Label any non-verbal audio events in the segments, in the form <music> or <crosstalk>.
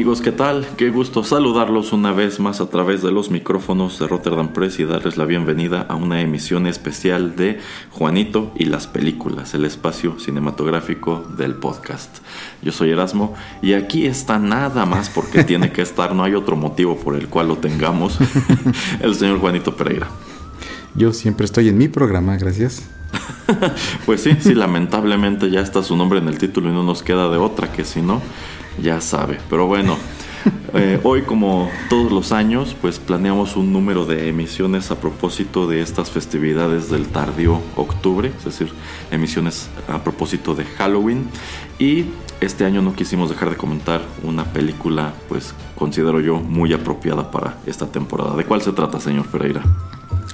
Amigos, ¿qué tal? Qué gusto saludarlos una vez más a través de los micrófonos de Rotterdam Press y darles la bienvenida a una emisión especial de Juanito y las películas, el espacio cinematográfico del podcast. Yo soy Erasmo y aquí está nada más porque <laughs> tiene que estar, no hay otro motivo por el cual lo tengamos, <laughs> el señor Juanito Pereira. Yo siempre estoy en mi programa, gracias. <laughs> pues sí, sí, lamentablemente ya está su nombre en el título y no nos queda de otra que si no ya sabe. Pero bueno, eh, hoy como todos los años, pues planeamos un número de emisiones a propósito de estas festividades del tardío octubre, es decir, emisiones a propósito de Halloween. Y este año no quisimos dejar de comentar una película, pues considero yo muy apropiada para esta temporada. ¿De cuál se trata, señor Pereira?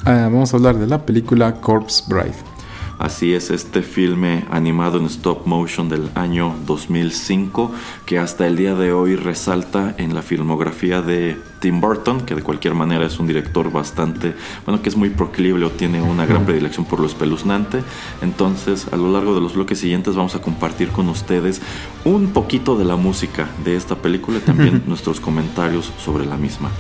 Ah, vamos a hablar de la película Corpse Bride. Así es este filme animado en stop motion del año 2005 que hasta el día de hoy resalta en la filmografía de Tim Burton, que de cualquier manera es un director bastante, bueno, que es muy proclible o tiene una gran predilección por lo espeluznante. Entonces, a lo largo de los bloques siguientes vamos a compartir con ustedes un poquito de la música de esta película y también <laughs> nuestros comentarios sobre la misma.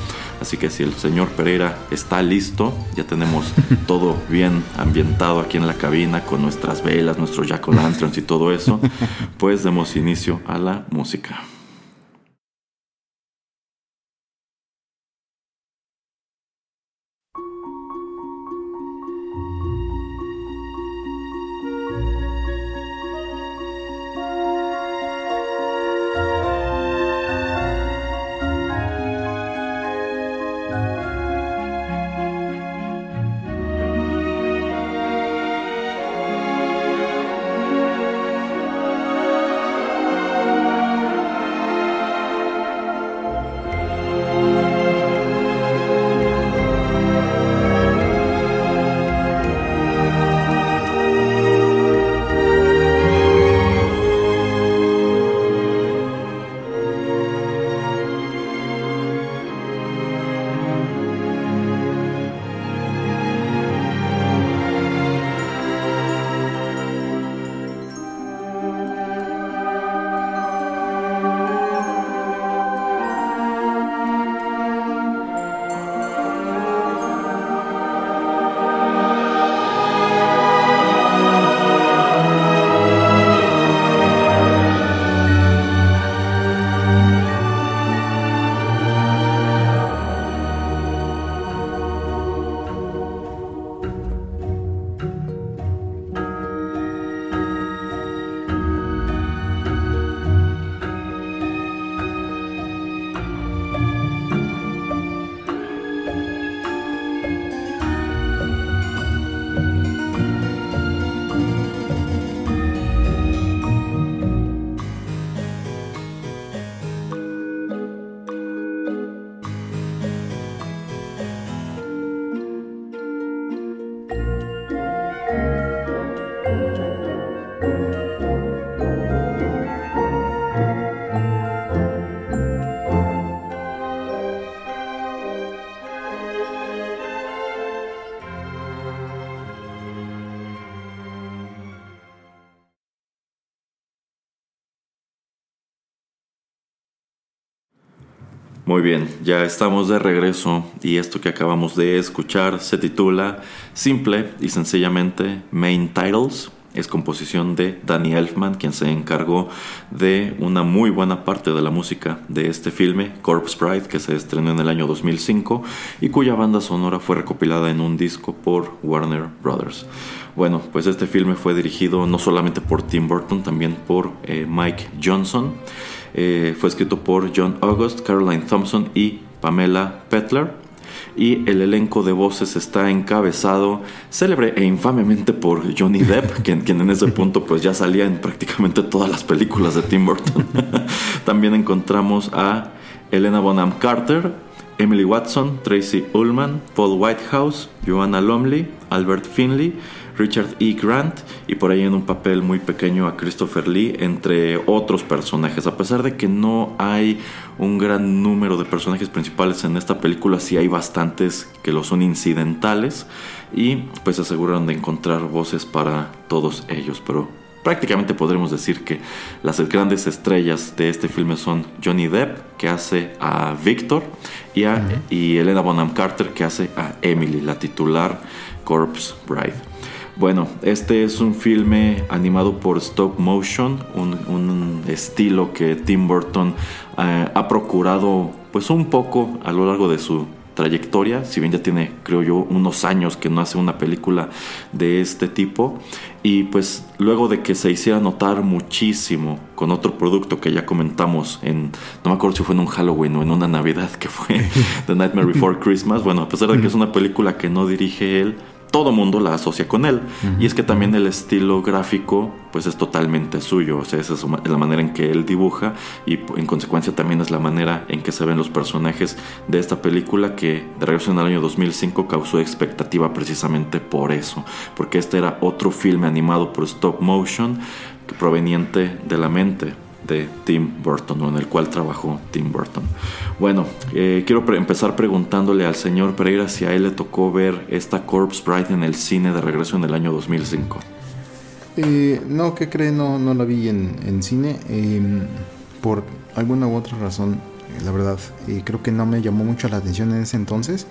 Así que si el señor Pereira está listo, ya tenemos <laughs> todo bien ambientado aquí en la cabina con nuestras velas, nuestros jack o lanterns y todo eso, <laughs> pues demos inicio a la música. Muy bien, ya estamos de regreso y esto que acabamos de escuchar se titula simple y sencillamente Main Titles es composición de Danny Elfman, quien se encargó de una muy buena parte de la música de este filme, Corpse Bride, que se estrenó en el año 2005 y cuya banda sonora fue recopilada en un disco por Warner Brothers. Bueno, pues este filme fue dirigido no solamente por Tim Burton, también por eh, Mike Johnson. Eh, fue escrito por John August, Caroline Thompson y Pamela Petler y el elenco de voces está encabezado célebre e infamemente por Johnny Depp, <laughs> quien, en ese punto pues ya salía en prácticamente todas las películas de Tim Burton. <laughs> También encontramos a Elena Bonham Carter, Emily Watson, Tracy Ullman, Paul Whitehouse, Joanna Lumley, Albert Finley, Richard E. Grant y por ahí en un papel muy pequeño a Christopher Lee, entre otros personajes. A pesar de que no hay un gran número de personajes principales en esta película, sí hay bastantes que lo son incidentales y pues se aseguraron de encontrar voces para todos ellos, pero prácticamente podremos decir que las grandes estrellas de este filme son Johnny Depp, que hace a Victor, y, y Elena Bonham Carter, que hace a Emily, la titular Corpse Bride. Bueno, este es un filme animado por stop motion, un, estilo que Tim Burton eh, ha procurado pues un poco a lo largo de su trayectoria, si bien ya tiene, creo yo, unos años que no hace una película de este tipo. Y pues luego de que se hiciera notar muchísimo con otro producto que ya comentamos en, no me acuerdo si fue en un Halloween o en una Navidad que fue <laughs> The Nightmare Before Christmas, bueno, a pesar de que es una película que no dirige él, todo mundo la asocia con él. Y es que también el estilo gráfico pues es totalmente suyo, o sea, esa es la manera en que él dibuja y en consecuencia también es la manera en que se ven los personajes de esta película que de regreso en el año 2005 causó expectativa precisamente por eso, porque este era otro filme animado por stop motion proveniente de la mente de Tim Burton o en el cual trabajó Tim Burton. Bueno, eh, quiero empezar preguntándole al señor Pereira si a él le tocó ver esta Corpse Bride en el cine de regreso en el año 2005. Eh, no, ¿qué cree? No, no la vi en, cine. Em, por alguna u otra razón, eh, la verdad, creo que no me llamó mucho la atención en ese entonces.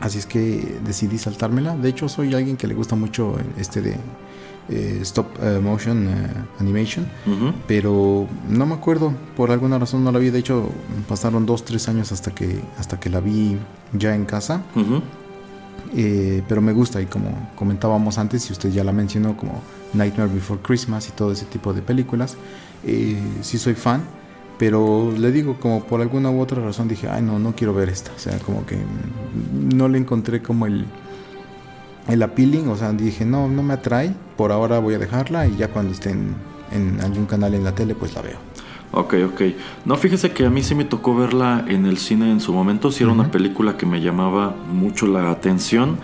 Así es que decidí saltármela. De hecho, soy alguien que le gusta mucho este de eh, stop eh, motion eh, animation, pero no me acuerdo, por alguna razón no la vi, de hecho pasaron dos, tres años hasta que, hasta que la vi ya en casa, pero me gusta y como comentábamos antes, y usted ya la mencionó como Nightmare Before Christmas y todo ese tipo de películas, sí soy fan, pero le digo, como por alguna u otra razón dije, ay no, no quiero ver esta, o sea, como que no le encontré como el el appealing, o sea, dije, no, no me atrae, por ahora voy a dejarla y ya cuando esté en, algún canal en la tele, pues la veo. Ok, ok. No, fíjese que a mí sí me tocó verla en el cine en su momento, sí era una película que me llamaba mucho la atención.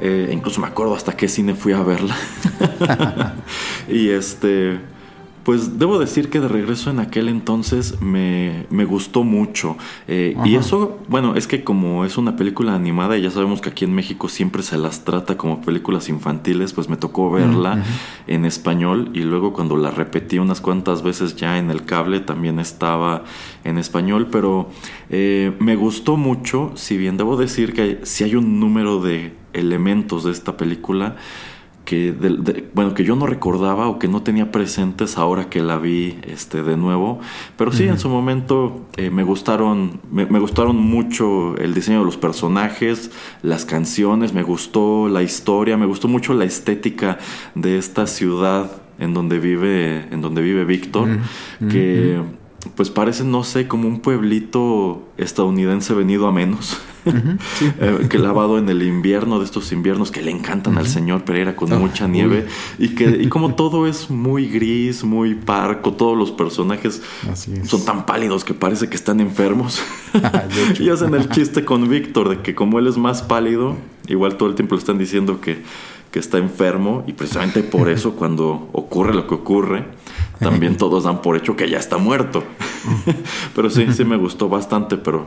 Eh, incluso me acuerdo hasta qué cine fui a verla. <laughs> <laughs> y este pues debo decir que de regreso en aquel entonces me, gustó mucho. Eh, y eso, bueno, es que como es una película animada y ya sabemos que aquí en México siempre se las trata como películas infantiles, pues me tocó verla en español y luego cuando la repetí unas cuantas veces ya en el cable también estaba en español, pero eh, me gustó mucho, si bien debo decir que si hay un número de elementos de esta película, que bueno que yo no recordaba o que no tenía presentes ahora que la vi este de nuevo. Pero sí en su momento eh, me gustaron me, gustaron mucho el diseño de los personajes las canciones me gustó la historia me gustó mucho la estética de esta ciudad en donde vive en donde vive Víctor que pues parece no sé como un pueblito estadounidense venido a menos <laughs> <laughs> Eh, que lavado en el invierno de estos inviernos que le encantan al señor Pereira con ah, mucha nieve. Y que y como <laughs> todo es muy gris, muy parco, todos los personajes son tan pálidos que parece que están enfermos. <laughs> Ah, y hacen el chiste con Víctor de que como él es más pálido, igual todo el tiempo le están diciendo que, que está enfermo y precisamente por <laughs> eso cuando ocurre lo que ocurre, también todos dan por hecho que ya está muerto. <laughs> pero sí, sí me gustó bastante, pero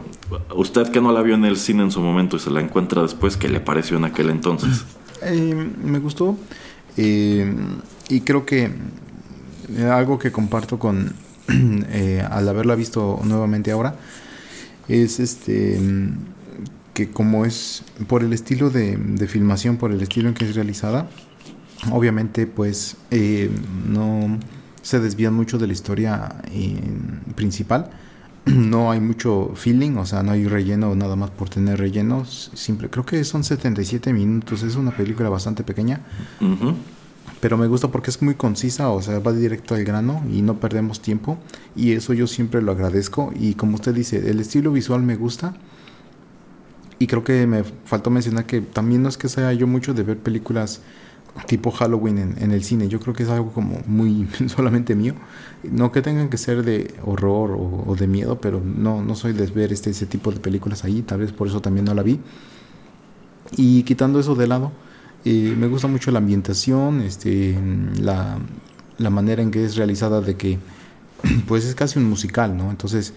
usted que no la vio en el cine en su momento y se la encuentra después, ¿qué le pareció en aquel entonces? Eh, me gustó eh, y creo que algo que comparto con <clears throat> eh, al haberla visto nuevamente ahora es este que como es por el estilo de, de filmación, por el estilo en que es realizada, obviamente pues eh, no se desvían mucho de la historia principal. <clears throat> No hay mucho feeling, o sea, no hay relleno nada más por tener rellenos. Simple, creo que son 77 minutos, es una película bastante pequeña. Pero me gusta porque es muy concisa, o sea, va directo al grano y no perdemos tiempo. Y eso yo siempre lo agradezco. Y como usted dice, el estilo visual me gusta. Y creo que me faltó mencionar que también no es que sea yo mucho de ver películas tipo Halloween en, el cine. Yo creo que es algo como muy <laughs> solamente mío. No que tengan que ser de horror o, de miedo, pero no, no soy de ver este, ese tipo de películas ahí. Tal vez por eso también no la vi. Y quitando eso de lado, eh, me gusta mucho la ambientación, este, la, la manera en que es realizada de que <clears throat> pues es casi un musical, ¿no? Entonces,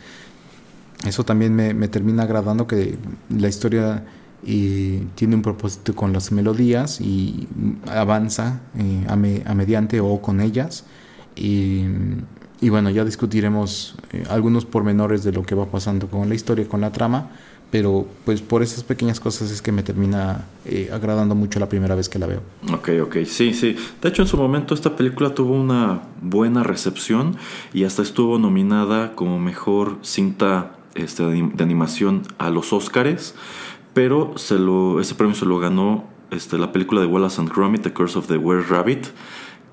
eso también me, termina agradando que la historia y tiene un propósito con las melodías y avanza eh, a, mediante o con ellas. Y, bueno, ya discutiremos eh, algunos pormenores de lo que va pasando con la historia, con la trama, pero pues por esas pequeñas cosas es que me termina eh, agradando mucho la primera vez que la veo. Ok, ok, sí, sí. De hecho, en su momento esta película tuvo una buena recepción y hasta estuvo nominada como mejor cinta este, de animación a los Oscars pero se lo, ese premio se lo ganó este, la película de Wallace and Gromit, The Curse of the Were Rabbit,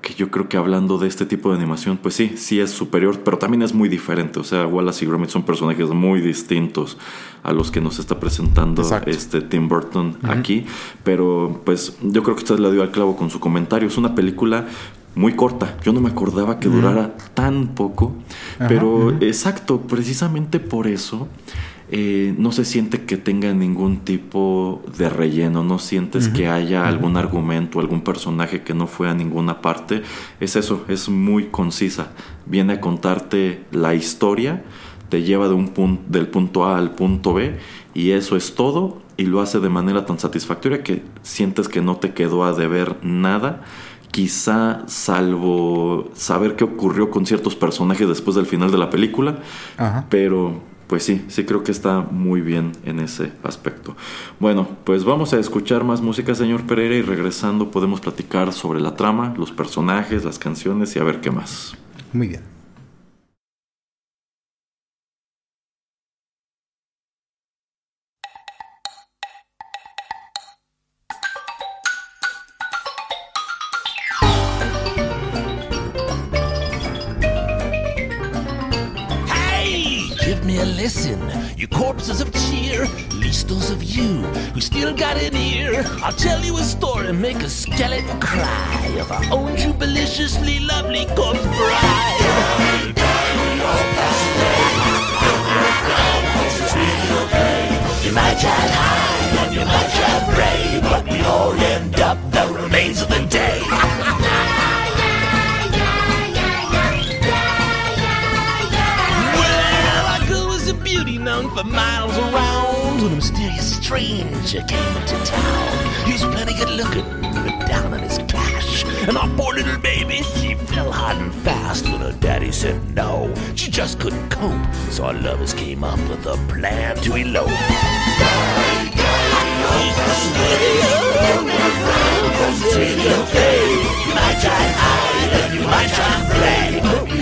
que yo creo que hablando de este tipo de animación, pues sí, sí es superior, pero también es muy diferente. O sea, Wallace y Gromit son personajes muy distintos a los que nos está presentando este Tim Burton aquí. Pero pues yo creo que usted le dio al clavo con su comentario. Es una película muy corta. Yo no me acordaba que durara tan poco. pero exacto, precisamente por eso eh, no se siente que tenga ningún tipo de relleno, no sientes que haya algún argumento, algún personaje que no fue a ninguna parte. Es eso, es muy concisa. Viene a contarte la historia, te lleva de un punto, del punto A al punto B y eso es todo y lo hace de manera tan satisfactoria que sientes que no te quedó a deber nada quizá salvo saber qué ocurrió con ciertos personajes después del final de la película, pero pues sí, sí creo que está muy bien en ese aspecto. Bueno, pues vamos a escuchar más música, señor Pereira, y regresando podemos platicar sobre la trama, los personajes, las canciones y a ver qué más. Muy bien. Listen, you corpses of cheer, least those of you who still got an ear. I'll tell you a story, and make a skeleton cry of our own jubiliciously lovely corpse bride. You might try high and you might try brave, but we all end up the remains of the stranger came into town. He was plenty good looking, but down on his cash. And our poor little baby, she fell hard and fast when her daddy said no. She just couldn't cope, so our lovers came up with a plan to elope. It's really okay. You might try hide and you might try play, but we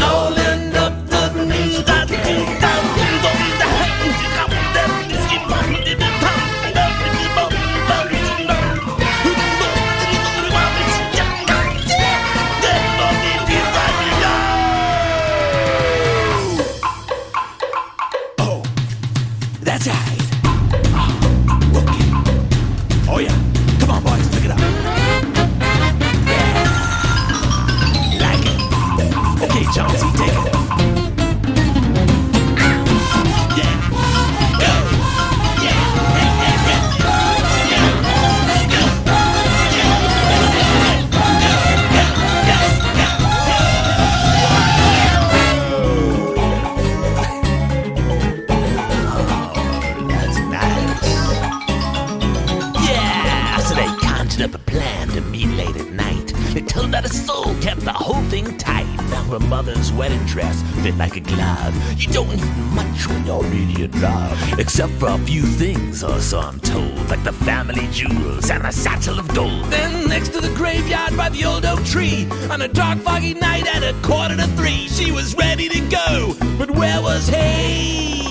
except for a few things, or so I'm told, like the family jewels and a satchel of gold. Then next to the graveyard by the old oak tree, on a dark foggy night at a quarter to three, she was ready to go, but where was he?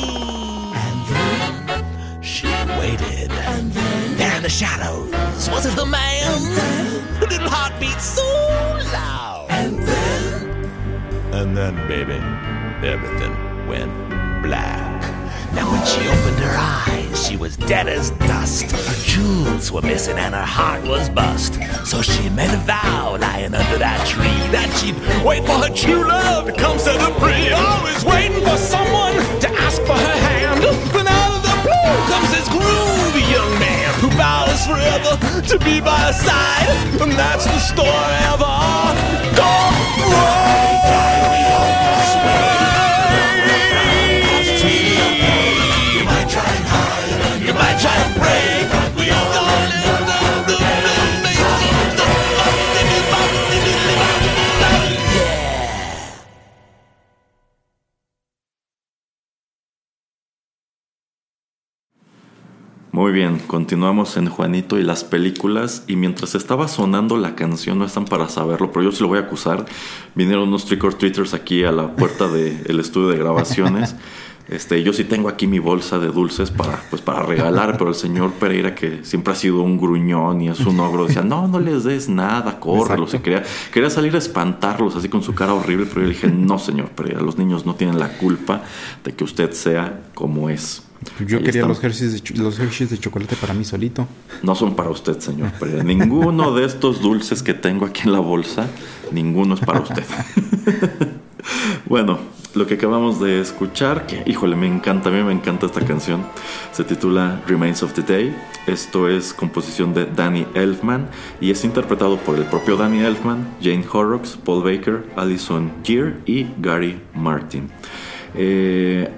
And then she waited. And then there in the shadows was it the man? Her little heart beat so loud. And then, and then, baby, everything went black. Now when she opened her eyes, she was dead as dust. Her jewels were missing and her heart was bust. So she made a vow lying under that tree that she'd wait for her true love to come set her free. Always waiting for someone to ask for her hand. Then out of the blue comes this groovy young man who vows forever to be by her side. And that's the story of our dog. Muy bien, continuamos en Juanito y las películas. Y mientras estaba sonando la canción, no están para saberlo, pero yo sí lo voy a acusar. Vinieron unos trick or treaters aquí a la puerta del estudio de grabaciones. <laughs> Este, yo sí tengo aquí mi bolsa de dulces para, pues, para regalar, pero el señor Pereira, que siempre ha sido un gruñón y es un ogro, decía, no, no les des nada, córrelos. Y quería, quería salir a espantarlos así con su cara horrible, pero yo le dije, no, señor Pereira, los niños no tienen la culpa de que usted sea como es. Yo Ahí quería están. los Hershey's, de, los Hershey's de chocolate para mí solito. No son para usted, señor Pereira. Ninguno de estos dulces que tengo aquí en la bolsa, ninguno es para usted. <laughs> bueno, lo que acabamos de escuchar, que híjole, me encanta, a mí me encanta esta canción, se titula Remains of the Day. Esto es composición de Danny Elfman y es interpretado por el propio Danny Elfman, Jane Horrocks, Paul Baker, Alison Gear y Gary Martin. Eh,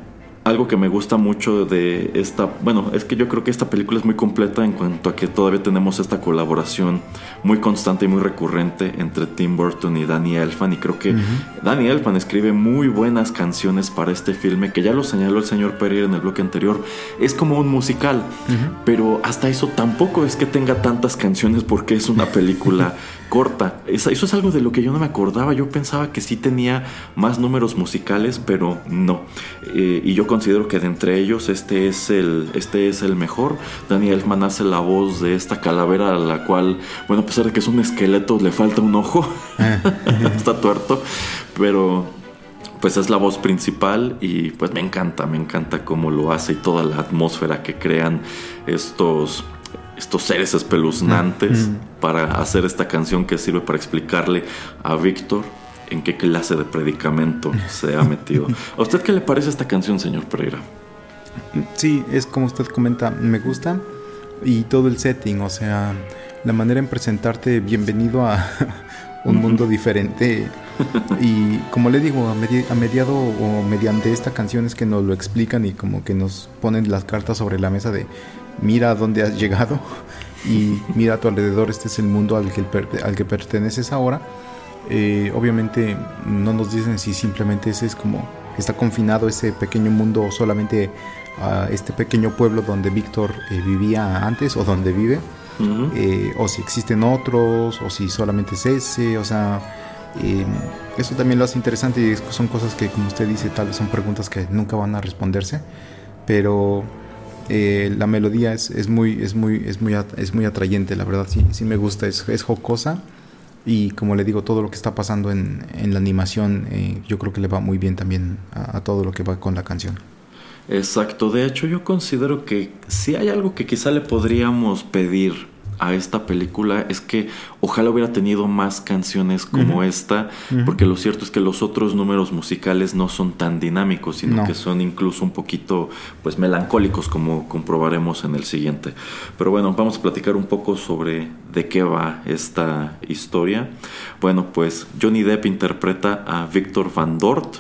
algo que me gusta mucho de esta, bueno, es que yo creo que esta película es muy completa en cuanto a que todavía tenemos esta colaboración muy constante y muy recurrente entre Tim Burton y Danny Elfman y creo que Danny Elfman escribe muy buenas canciones para este filme que ya lo señaló el señor Pereira en el bloque anterior, es como un musical, pero hasta eso tampoco es que tenga tantas canciones porque es una película <laughs> corta. Eso es algo de lo que yo no me acordaba. Yo pensaba que sí tenía más números musicales, pero no. Eh, y yo considero que de entre ellos este es el, este es el mejor. Danny Elfman hace la voz de esta calavera a la cual, bueno, pesar de que es un esqueleto, le falta un ojo. <laughs> Está tuerto. Pero pues es la voz principal y pues me encanta, me encanta cómo lo hace y toda la atmósfera que crean estos estos seres espeluznantes para hacer esta canción que sirve para explicarle a Víctor en qué clase de predicamento se ha metido. <laughs> ¿A usted qué le parece esta canción, señor Pereira? Sí, es como usted comenta, me gusta. Y todo el setting, o sea, la manera en presentarte bienvenido a <laughs> un mundo diferente. Y como le digo, a, medi- a mediado o mediante esta canción es que nos lo explican y como que nos ponen las cartas sobre la mesa de mira a dónde has llegado y mira a tu alrededor, este es el mundo al que, al que perteneces ahora. Eh, obviamente no nos dicen si simplemente ese es como está confinado ese pequeño mundo solamente a este pequeño pueblo donde Víctor eh, vivía antes o donde vive Ujú. eh, o si existen otros o si solamente es ese o sea eh, eso también lo hace interesante y son cosas que como usted dice tal vez son preguntas que nunca van a responderse pero eh, la melodía es, es muy es muy es muy es muy atrayente la verdad sí sí me gusta es, es jocosa y como le digo todo lo que está pasando en, en la animación eh, yo creo que le va muy bien también a, a todo lo que va con la canción Exacto, de hecho yo considero que si hay algo que quizá le podríamos pedir a esta película es que ojalá hubiera tenido más canciones como esta, porque lo cierto es que los otros números musicales no son tan dinámicos, sino No. que son incluso un poquito pues melancólicos como comprobaremos en el siguiente. Pero bueno, vamos a platicar un poco sobre de qué va esta historia. Bueno, pues Johnny Depp interpreta a Victor Van Dort,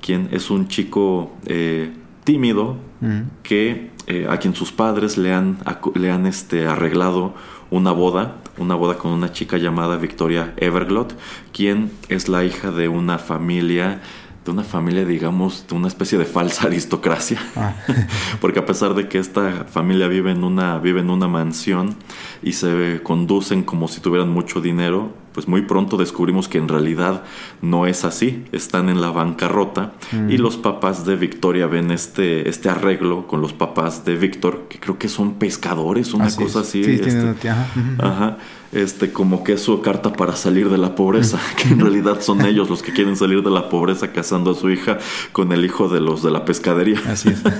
quien es un chico eh, tímido Mm. que eh, a quien sus padres le han, le han este, arreglado una boda, una boda con una chica llamada Victoria Everglot, quien es la hija de una familia, de una familia, digamos, de una especie de falsa <laughs> aristocracia. Ah. <laughs> Porque a pesar de que esta familia vive en una, vive en una mansión y se conducen como si tuvieran mucho dinero, pues muy pronto descubrimos que en realidad no es así. Están en la bancarrota y los papás de Victoria ven este, este arreglo con los papás de Víctor, que creo que son pescadores, una Así cosa es. así. Sí, este, tiene una tía, ajá, este, como que es su carta para salir de la pobreza, <laughs> que en realidad son ellos los que quieren salir de la pobreza casando a su hija con el hijo de los de la pescadería. Así es. <laughs>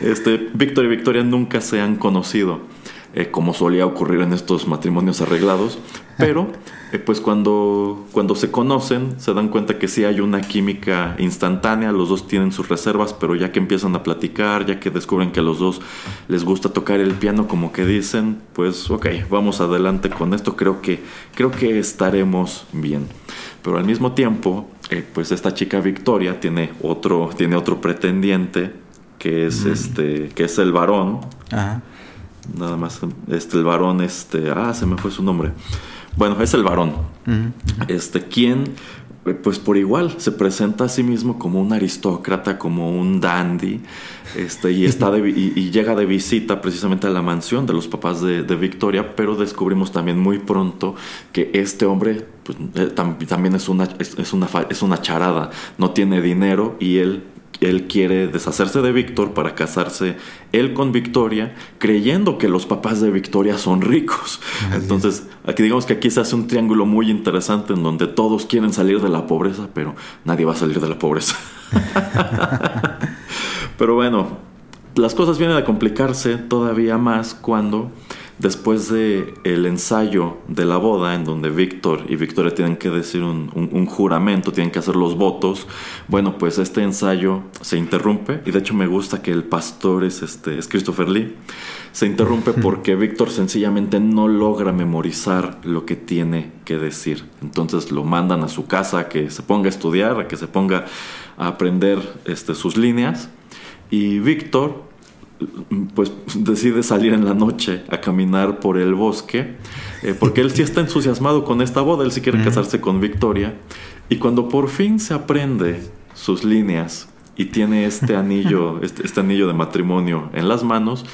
Este, Víctor y Victoria nunca se han conocido, eh, como solía ocurrir en estos matrimonios arreglados, pero <laughs> eh, pues cuando, cuando se conocen se dan cuenta que sí hay una química instantánea, los dos tienen sus reservas, pero ya que empiezan a platicar, ya que descubren que a los dos les gusta tocar el piano, como que dicen, pues ok, vamos adelante con esto, creo que, creo que estaremos bien. Pero al mismo tiempo, eh, pues esta chica Victoria tiene otro, tiene otro pretendiente que es este que es el varón Ajá. Nada más este el varón este ah se me fue su nombre. Bueno es el varón. Este quien eh, pues por igual se presenta a sí mismo como un aristócrata como un dandy este y está de y, y llega de visita precisamente a la mansión de los papás de, de Victoria pero descubrimos también muy pronto que este hombre pues, eh, tam- también es una es, es una es una charada. No tiene dinero y él él quiere deshacerse de Víctor para casarse él con Victoria, creyendo que los papás de Victoria son ricos. Entonces, aquí digamos que aquí se hace un triángulo muy interesante en donde todos quieren salir de la pobreza, pero nadie va a salir de la pobreza. <laughs> pero bueno, las cosas vienen a complicarse todavía más cuando después de el ensayo de la boda en donde Víctor y Victoria tienen que decir un, un- un juramento, tienen que hacer los votos, bueno, pues este ensayo se interrumpe y de hecho me gusta que el pastor es, este, es Christopher Lee. Se interrumpe porque Víctor sencillamente no logra memorizar lo que tiene que decir. Entonces lo mandan a su casa a que se ponga a estudiar, a que se ponga a aprender este, sus líneas. Y Víctor pues decide salir en la noche a caminar por el bosque, eh, porque él sí está entusiasmado con esta boda, él sí quiere casarse con Victoria, y cuando por fin se aprende sus líneas y tiene este anillo, <laughs> este, este anillo de matrimonio en las manos,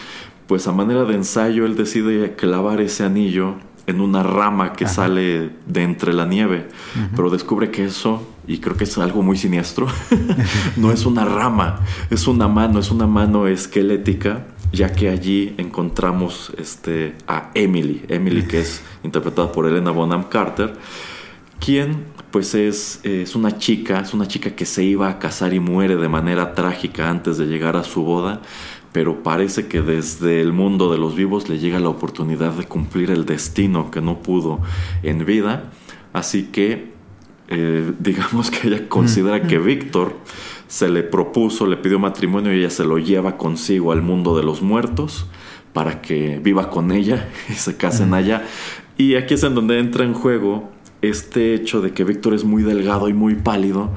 pues a manera de ensayo él decide clavar ese anillo en una rama que sale de entre la nieve, pero descubre que eso, y creo que es algo muy siniestro, <laughs> no es una rama, es una mano, es una mano esquelética, ya que allí encontramos este, a Emily, Emily que es interpretada por Elena Bonham Carter, quien pues es, es una chica, es una chica que se iba a casar y muere de manera trágica antes de llegar a su boda, pero parece que desde el mundo de los vivos le llega la oportunidad de cumplir el destino que no pudo en vida, así que eh, <laughs> digamos que ella considera que Víctor se le propuso, le pidió matrimonio y ella se lo lleva consigo al mundo de los muertos para que viva con ella <laughs> y se casen allá. Y aquí es en donde entra en juego este hecho de que Víctor es muy delgado y muy pálido,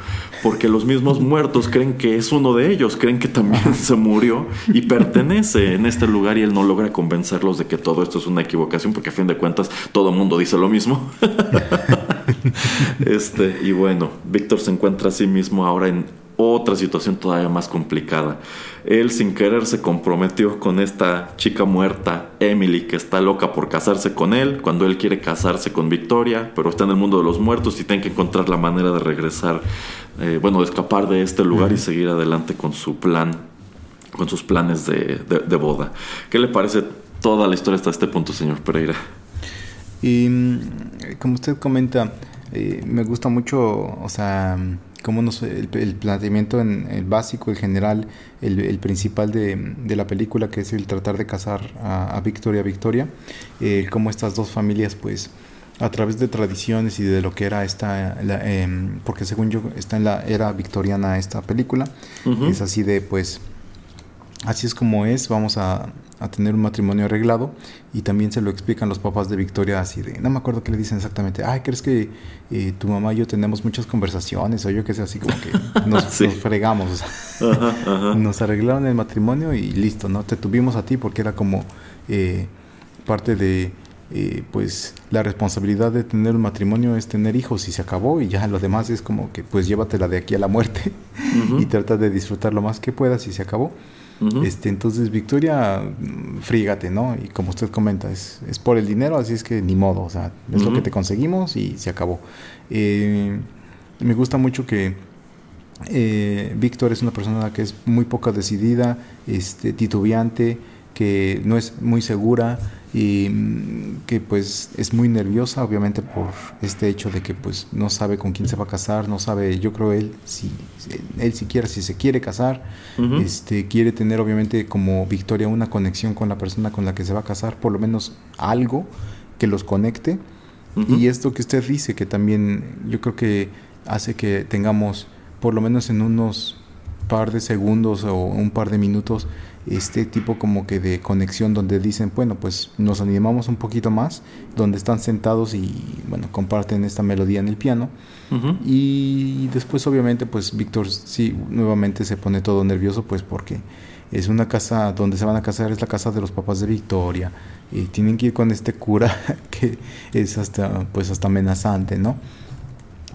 porque los mismos <laughs> muertos creen que es uno de ellos, creen que también se murió y pertenece en este lugar y él no logra convencerlos de que todo esto es una equivocación, porque a fin de cuentas todo el mundo dice lo mismo. <laughs> <laughs> este, y bueno, Víctor se encuentra a sí mismo ahora en otra situación todavía más complicada. Él sin querer se comprometió con esta chica muerta, Emily, que está loca por casarse con él, cuando él quiere casarse con Victoria, pero está en el mundo de los muertos y tiene que encontrar la manera de regresar, eh, bueno, de escapar de este lugar y seguir adelante con su plan, con sus planes de, de- de boda. ¿Qué le parece toda la historia hasta este punto, señor Pereira? Y mm, como usted comenta, eh, me gusta mucho, o sea, como nos, el, el planteamiento en el básico, el general, el, el principal de, de la película, que es el tratar de casar a, a Victoria Victoria, eh, como estas dos familias, pues, a través de tradiciones y de lo que era esta, la, em, porque según yo está en la era victoriana esta película, es así de, pues, así es como es, vamos a, a tener un matrimonio arreglado y también se lo explican los papás de Victoria así de, no me acuerdo qué le dicen exactamente, ay, ¿crees que eh, tu mamá y yo tenemos muchas conversaciones? O yo que sé, así como que nos, <laughs> fregamos, <laughs> nos arreglaron el matrimonio y listo, ¿no? Te tuvimos a ti porque era como eh, parte de... Eh, pues la responsabilidad de tener un matrimonio es tener hijos y se acabó y ya lo demás es como que pues llévatela de aquí a la muerte <laughs> y trata de disfrutar lo más que puedas y se acabó este, entonces, Victoria, mm, frígate, ¿no? Y como usted comenta, es, es por el dinero, así es que ni modo, o sea, es lo que te conseguimos y se acabó. Eh, me gusta mucho que eh, Víctor es una persona que es muy poca decidida, este, titubeante, que no es muy segura y mm, que pues es muy nerviosa obviamente por este hecho de que pues no sabe con quién se va a casar no sabe yo creo él si él siquiera si se quiere casar este quiere tener obviamente como Victoria una conexión con la persona con la que se va a casar por lo menos algo que los conecte. Y esto que usted dice que también yo creo que hace que tengamos por lo menos en unos par de segundos o un par de minutos este tipo como que de conexión donde dicen, bueno, pues nos animamos un poquito más, donde están sentados y bueno, comparten esta melodía en el piano. Y después obviamente pues Víctor sí nuevamente se pone todo nervioso pues porque es una casa donde se van a casar, es la casa de los papás de Victoria y tienen que ir con este cura <laughs> que es hasta pues hasta amenazante, ¿no?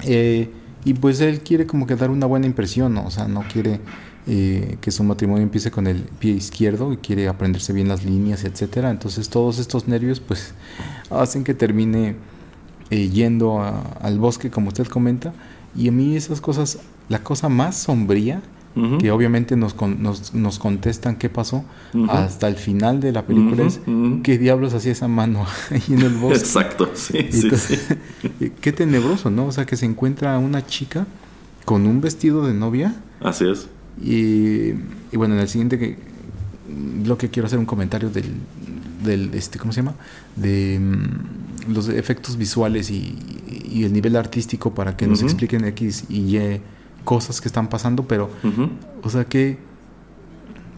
Eh, y pues él quiere como que dar una buena impresión, ¿no? o sea, no quiere eh, que su matrimonio empiece con el pie izquierdo y quiere aprenderse bien las líneas, etcétera. Entonces todos estos nervios pues hacen que termine eh, yendo al bosque, como usted comenta. Y a mí esas cosas, la cosa más sombría, que obviamente nos, nos, nos, contestan qué pasó hasta el final de la película es qué diablos hacía esa mano <laughs> ahí en el bosque. Exacto, sí, sí, sí. <laughs> Qué tenebroso, ¿no? O sea, que se encuentra una chica con un vestido de novia. Así es. Y, bueno, en el siguiente que, lo que quiero hacer un comentario del, del este, ¿cómo se llama? De mm, los efectos visuales y, el nivel artístico para que nos expliquen X y Y cosas que están pasando, pero, o sea, qué,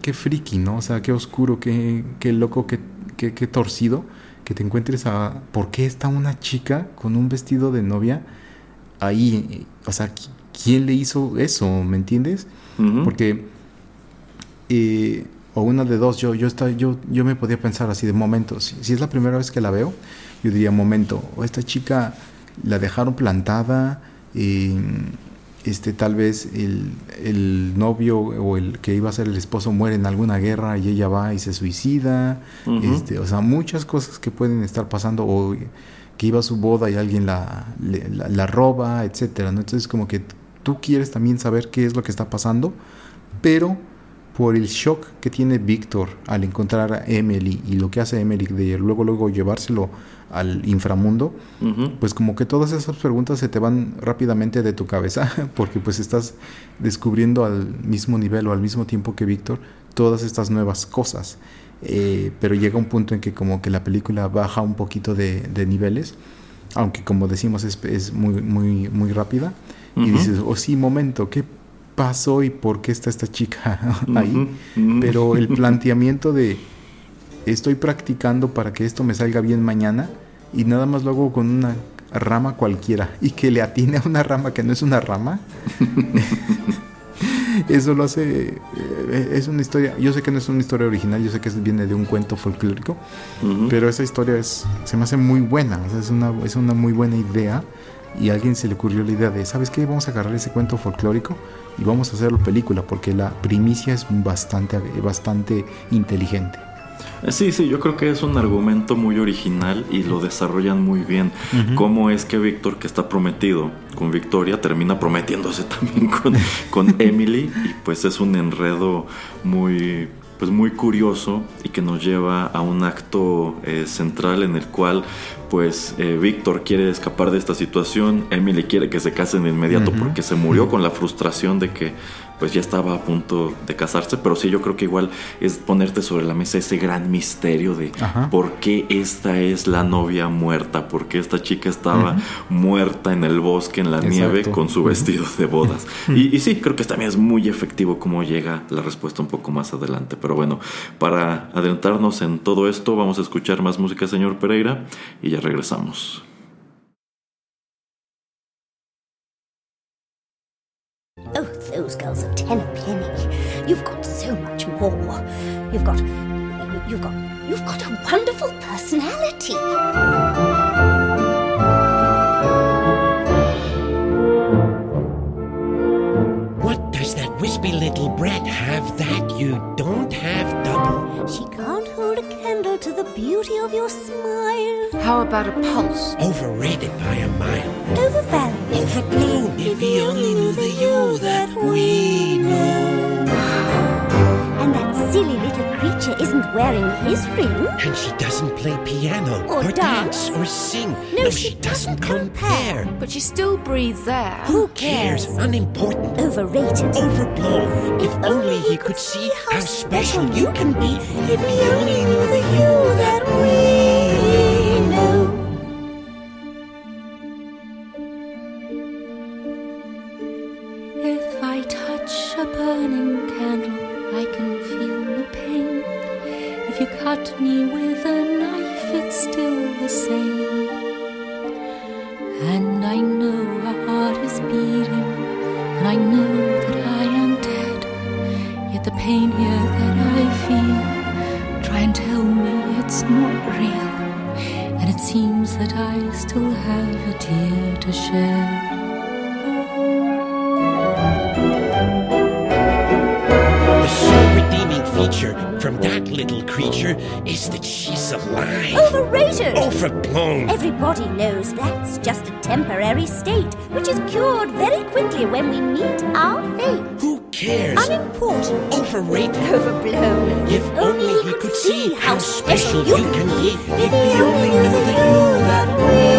qué friki, ¿no? O sea, qué oscuro, qué, qué loco, qué, qué, qué torcido que te encuentres a... ¿Por qué está una chica con un vestido de novia ahí? O sea, ¿quién le hizo eso? ¿Me entiendes? Porque, o una de dos, yo, yo, yo, yo me podía pensar así de momentos. Si, es la primera vez que la veo, yo diría, momento, o esta chica la dejaron plantada, y, este, tal vez el, el, novio o el que iba a ser el esposo muere en alguna guerra y ella va y se suicida. este, o sea, muchas cosas que pueden estar pasando, o que iba a su boda y alguien la, la, la roba, etcétera. ¿no? Entonces, como que tú quieres también saber qué es lo que está pasando, pero por el shock que tiene Víctor al encontrar a Emily y lo que hace Emily de luego luego llevárselo al inframundo, pues como que todas esas preguntas se te van rápidamente de tu cabeza <laughs> porque pues estás descubriendo al mismo nivel o al mismo tiempo que Víctor todas estas nuevas cosas. Eh, pero llega un punto en que como que la película baja un poquito de, niveles, aunque como decimos es, es muy, muy, muy rápida y dices, oh sí, momento, ¿qué pasó y por qué está esta chica <laughs> ahí? Pero el planteamiento de estoy practicando para que esto me salga bien mañana y nada más lo hago con una rama cualquiera y que le atine a una rama que no es una rama. <laughs> Eso lo hace, eh, es una historia, yo sé que no es una historia original, yo sé que viene de un cuento folclórico, pero esa historia es, se me hace muy buena, es, una, es una muy buena idea y a alguien se le ocurrió la idea de, ¿sabes qué? Vamos a agarrar ese cuento folclórico y vamos a hacerlo película, porque la primicia es bastante, bastante inteligente. Eh, sí, sí, yo creo que es un argumento muy original y lo desarrollan muy bien. Cómo es que Víctor, que está prometido con Victoria, termina prometiéndose también con, con <laughs> Emily y pues es un enredo muy pues muy curioso y que nos lleva a un acto eh, central en el cual pues eh, Víctor quiere escapar de esta situación, Emily quiere que se casen de inmediato porque se murió con la frustración de que pues ya estaba a punto de casarse, pero sí yo creo que igual es ponerte sobre la mesa ese gran misterio de por qué esta es la novia muerta, por qué esta chica estaba muerta en el bosque, en la nieve, con su vestido de bodas. <laughs> y, y, sí, creo que también es muy efectivo cómo llega la respuesta un poco más adelante. Pero bueno, para adentrarnos en todo esto, vamos a escuchar más música, señor Pereira, y ya regresamos. Those girls are ten a penny. You've got so much more. You've got. You've got. You've got a wonderful personality. What does that wispy little brat have that you don't have double? She to the beauty of your smile. How about a pulse? Overrated by a mile. Overvalued. Overblown. If he only knew the you that we know. And that silly little creature isn't wearing his ring. And she doesn't play piano Or dance. or sing. No, she, she doesn't doesn't compare. But she still breathes air. Who Cares? cares? Unimportant. Overrated. Overblown. If oh, only he could see how special you can be. If he only knew the you that we know. If I touch a burning candle, I can feel no pain. You cut me with a knife, it's still the same. And I know our heart is beating, and I know that I am dead. Yet the pain here that I feel, try and tell me it's not real. And it seems that I still have a tear to shed. From that little creature is that she's alive. Overrated. Oh, Overblown. Everybody knows that's just a temporary state, which is cured very quickly when we meet our fate. Who cares? Unimportant. Overrated. Overblown. If only he could see how special you can be. If he only knew the you that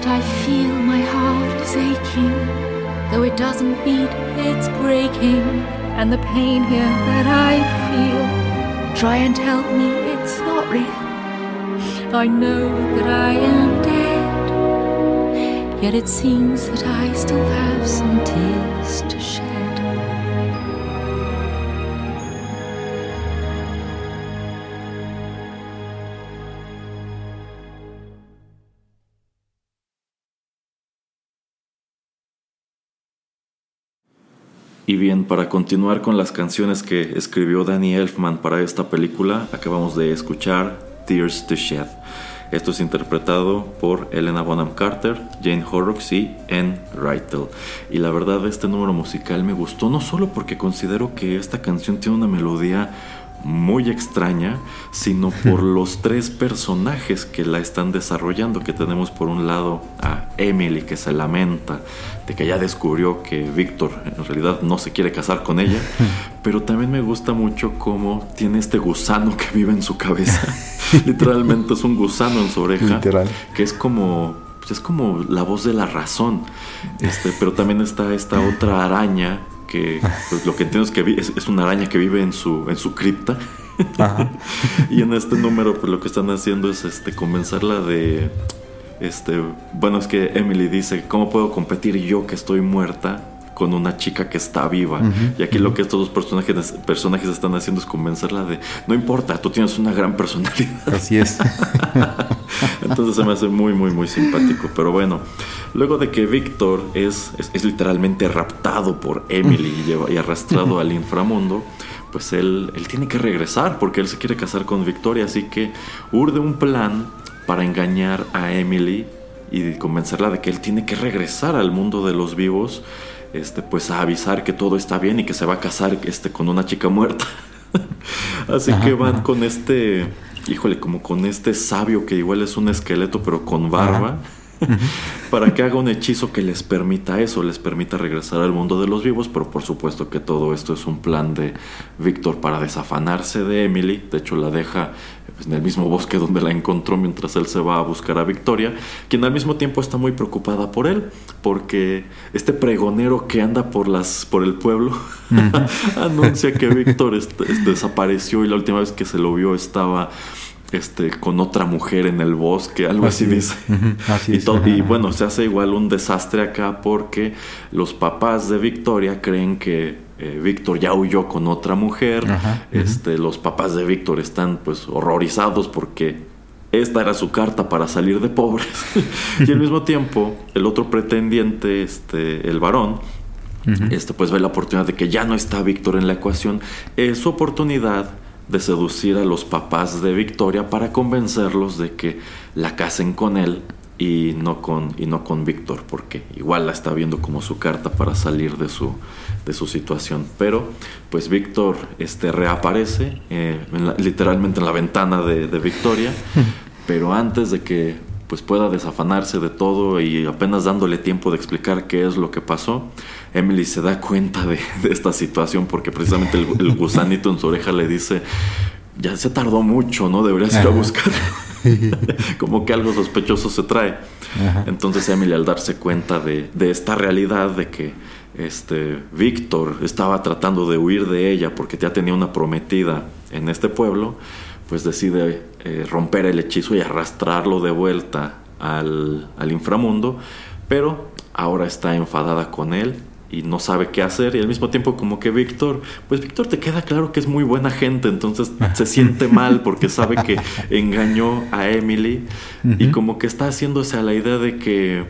Yet I feel my heart is aching. Though it doesn't beat, it's breaking. And the pain here that I feel, try and help me it's not real. I know that I am dead. Yet it seems that I still have some tears to shed. Y bien, para continuar con las canciones que escribió Danny Elfman para esta película, acabamos de escuchar Tears to Shed. Esto es interpretado por Elena Bonham Carter, Jane Horrocks y Anne Reitel. Y la verdad, este número musical me gustó no solo porque considero que esta canción tiene una melodía muy extraña, sino por <laughs> los tres personajes que la están desarrollando, que tenemos por un lado a Emily que se lamenta de que ya descubrió que Víctor en realidad no se quiere casar con ella, <laughs> pero también me gusta mucho cómo tiene este gusano que vive en su cabeza. <laughs> Literalmente es un gusano en su oreja, Literal. que es como pues es como la voz de la razón, este, pero también está esta otra araña que pues, lo que entiendo es que es, es una araña que vive en su, en su cripta. <laughs> y en este número pues lo que están haciendo es este convencerla de este bueno es que Emily dice cómo puedo competir yo que estoy muerta con una chica que está viva y aquí lo que estos dos personajes personajes están haciendo es convencerla de no importa tú tienes una gran personalidad Así es. <laughs> entonces se me hace muy, muy, muy simpático. Pero bueno, luego de que Víctor es, es, es literalmente raptado por Emily y, lleva- y arrastrado al inframundo, pues él, él tiene que regresar porque él se quiere casar con Victoria. Así que urde un plan para engañar a Emily y convencerla de que él tiene que regresar al mundo de los vivos. Este, pues a avisar que todo está bien y que se va a casar este, con una chica muerta. <laughs> Así que van con este, híjole, como con este sabio que igual es un esqueleto pero con barba. <laughs> para que haga un hechizo que les permita eso, les permita regresar al mundo de los vivos, pero por supuesto que todo esto es un plan de Víctor para desafanarse de Emily, de hecho la deja en el mismo bosque donde la encontró mientras él se va a buscar a Victoria, quien al mismo tiempo está muy preocupada por él, porque este pregonero que anda por las por el pueblo <laughs> anuncia que Víctor desapareció y la última vez que se lo vio estaba este, con otra mujer en el bosque, algo así, dice. y, bueno, se hace igual un desastre acá porque los papás de Victoria creen que eh, Víctor ya huyó con otra mujer. este, los papás de Víctor están pues horrorizados porque esta era su carta para salir de pobres. <laughs> y al mismo tiempo, el otro pretendiente, este, el varón, este, pues ve la oportunidad de que ya no está Víctor en la ecuación. Es su oportunidad de seducir a los papás de Victoria para convencerlos de que la casen con él y no con, y no con Víctor, porque igual la está viendo como su carta para salir de su, de su situación. Pero pues Víctor este, reaparece eh, literalmente en la ventana de, de Victoria, <laughs> pero antes de que pues pueda desafanarse de todo y apenas dándole tiempo de explicar qué es lo que pasó, Emily se da cuenta de, esta situación porque precisamente el, gusanito en su oreja le dice, ya se tardó mucho, ¿no? Deberías ir a buscarlo. <laughs> Como que algo sospechoso se trae. Entonces Emily al darse cuenta de, de esta realidad de que este Víctor estaba tratando de huir de ella porque ya tenía una prometida en este pueblo, pues decide eh, romper el hechizo y arrastrarlo de vuelta al, inframundo, pero ahora está enfadada con él y no sabe qué hacer. Y al mismo tiempo como que Víctor, pues Víctor te queda claro que es muy buena gente, entonces <laughs> se siente mal porque sabe que engañó a Emily y como que está haciéndose a la idea de que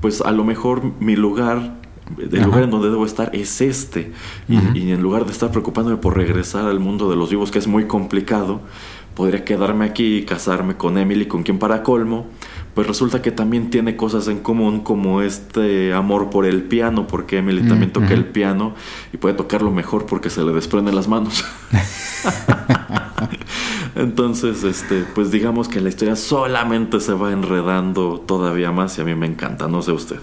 pues a lo mejor mi lugar el lugar en donde debo estar es este. Y, en lugar de estar preocupándome por regresar al mundo de los vivos, que es muy complicado, podría quedarme aquí y casarme con Emily, con quien para colmo, pues resulta que también tiene cosas en común como este amor por el piano, porque Emily también toca el piano y puede tocarlo mejor porque se le desprenden las manos. <laughs> Entonces, este, pues digamos que la historia solamente se va enredando todavía más y a mí me encanta, no sé usted.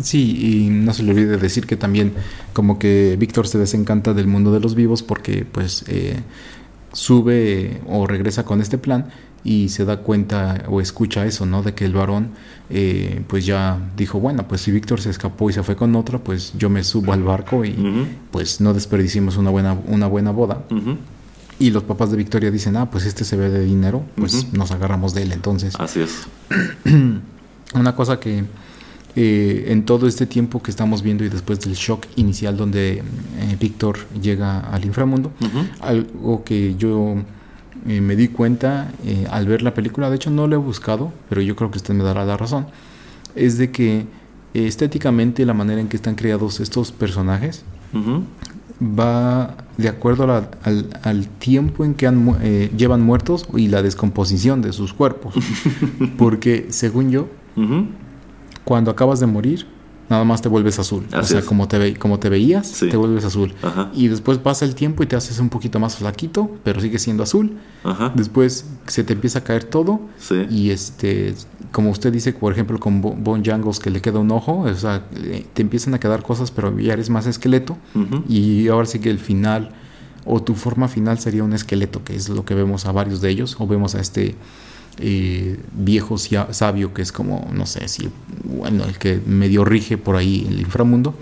Sí, y no se le olvide decir que también como que Víctor se desencanta del mundo de los vivos porque pues eh, sube o regresa con este plan y se da cuenta o escucha eso, ¿no? De que el varón eh, pues ya dijo, bueno, pues si Víctor se escapó y se fue con otra, pues yo me subo al barco y pues no desperdicimos una buena, una buena boda. Y los papás de Victoria dicen, ah, pues este se ve de dinero, pues nos agarramos de él entonces. Así es. <clears throat> una cosa que eh, en todo este tiempo que estamos viendo y después del shock inicial donde eh, Víctor llega al inframundo, algo que yo eh, me di cuenta al ver la película, de hecho no lo he buscado, pero yo creo que usted me dará la razón, es de que estéticamente la manera en que están creados estos personajes va de acuerdo al, tiempo en que han, llevan muertos y la descomposición de sus cuerpos. <laughs> Porque según yo, cuando acabas de morir, nada más te vuelves azul. o sea, como te, ve, como te veías, te vuelves azul. Y después pasa el tiempo y te haces un poquito más flaquito, pero sigue siendo azul. Después se te empieza a caer todo. Y este, como usted dice, por ejemplo, con Bon Jangles que le queda un ojo, o sea, te empiezan a quedar cosas, pero ya eres más esqueleto. Y ahora sí que el final, o tu forma final sería un esqueleto, que es lo que vemos a varios de ellos, o vemos a este eh, viejo sabio que es como, no sé si, bueno, el que medio rige por ahí el inframundo.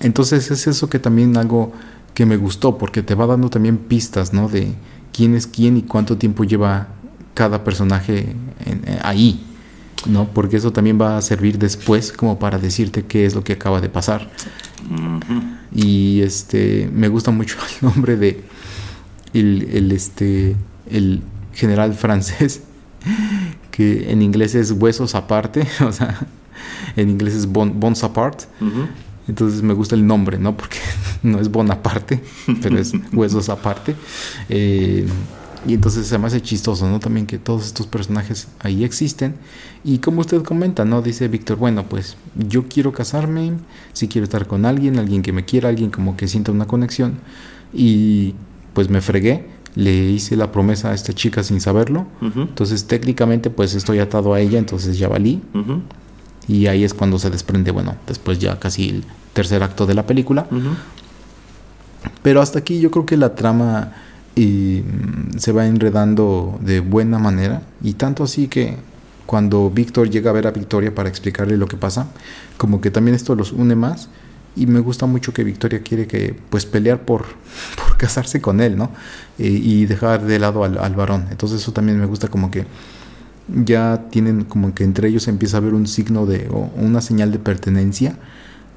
Entonces es eso que también algo que me gustó, porque te va dando también pistas, ¿no? De quién es quién y cuánto tiempo lleva cada personaje eh, ahí, ¿no? Porque eso también va a servir después como para decirte qué es lo que acaba de pasar. Y este, me gusta mucho <laughs> el nombre de el, el este, el general francés, <laughs> que en inglés es huesos aparte, <laughs> o sea, en inglés es bon, bones apart. Entonces me gusta el nombre, ¿no? Porque <laughs> no es Bonaparte, pero es huesos aparte. Eh, y entonces se me hace chistoso, ¿no? También que todos estos personajes ahí existen. Y como usted comenta, ¿no? Dice Víctor, bueno, pues yo quiero casarme, si quiero estar con alguien, alguien que me quiera, alguien como que sienta una conexión. Y pues me fregué le hice la promesa a esta chica sin saberlo. Entonces técnicamente pues estoy atado a ella, entonces ya valí. Y ahí es cuando se desprende, bueno, después ya casi el tercer acto de la película. Pero hasta aquí yo creo que la trama mm, se va enredando de buena manera. Y tanto así que cuando Víctor llega a ver a Victoria para explicarle lo que pasa, como que también esto los une más. Y me gusta mucho que Victoria quiere que pues pelear por casarse con él, ¿no? Eh, y dejar de lado al, al varón. Entonces eso también me gusta como que ya tienen como que entre ellos empieza a haber un signo de o una señal de pertenencia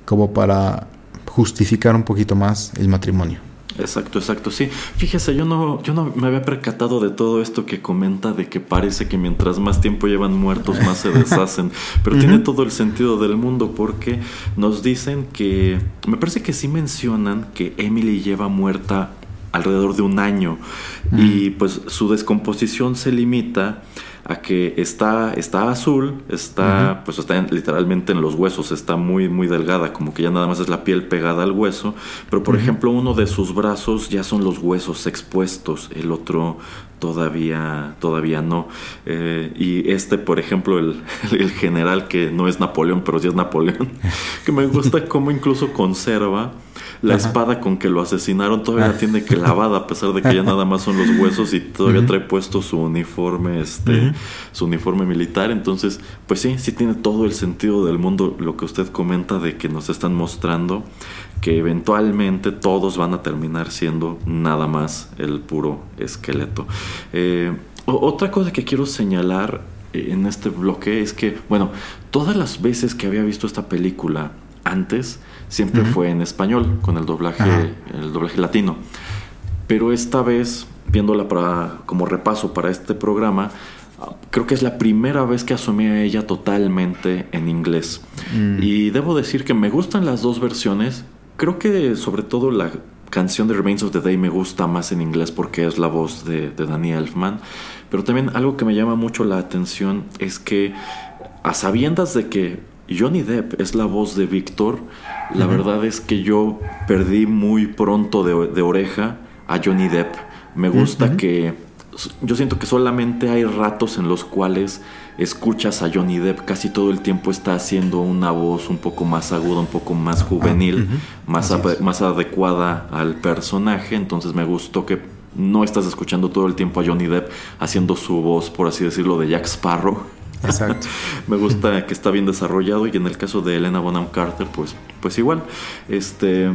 como para justificar un poquito más el matrimonio. Exacto, exacto, sí. Fíjese, yo no, yo no me había percatado de todo esto que comenta de que parece que mientras más tiempo llevan muertos, más se <laughs> deshacen. Pero tiene todo el sentido del mundo porque nos dicen que, me parece que sí mencionan que Emily lleva muerta alrededor de un año y pues su descomposición se limita a que está, está azul, está, pues está en- literalmente en los huesos, está muy, muy delgada, como que ya nada más es la piel pegada al hueso, pero por ejemplo uno de sus brazos ya son los huesos expuestos, el otro todavía, todavía no. Eh, y este, por ejemplo, el, <laughs> el general que no es Napoleón, pero sí es Napoleón, <laughs> que me gusta cómo incluso conserva la espada con que lo asesinaron. Todavía la tiene clavada a pesar de que ya nada más son los huesos y todavía trae puesto su uniforme este su uniforme militar. Entonces pues sí sí tiene todo el sentido del mundo lo que usted comenta de que nos están mostrando que eventualmente todos van a terminar siendo nada más el puro esqueleto. Eh, otra cosa que quiero señalar eh, en este bloque es que bueno todas las veces que había visto esta película antes siempre fue en español con el doblaje el doblaje latino. Pero esta vez viéndola para como repaso para este programa creo que es la primera vez que asumí a ella totalmente en inglés. Y debo decir que me gustan las dos versiones creo que sobre todo la canción de Remains of the Day me gusta más en inglés porque es la voz de, de Danny Elfman. Pero también algo que me llama mucho la atención es que a sabiendas de que Johnny Depp es la voz de Víctor, la verdad es que yo perdí muy pronto de, de oreja a Johnny Depp. Me gusta que... Yo siento que solamente hay ratos en los cuales escuchas a Johnny Depp, casi todo el tiempo está haciendo una voz un poco más aguda, un poco más juvenil, más, más adecuada al personaje, entonces me gustó que no estás escuchando todo el tiempo a Johnny Depp haciendo su voz, por así decirlo, de Jack Sparrow. Exacto. <laughs> Me gusta que está bien desarrollado y en el caso de Elena Bonham Carter, pues, pues igual. Este,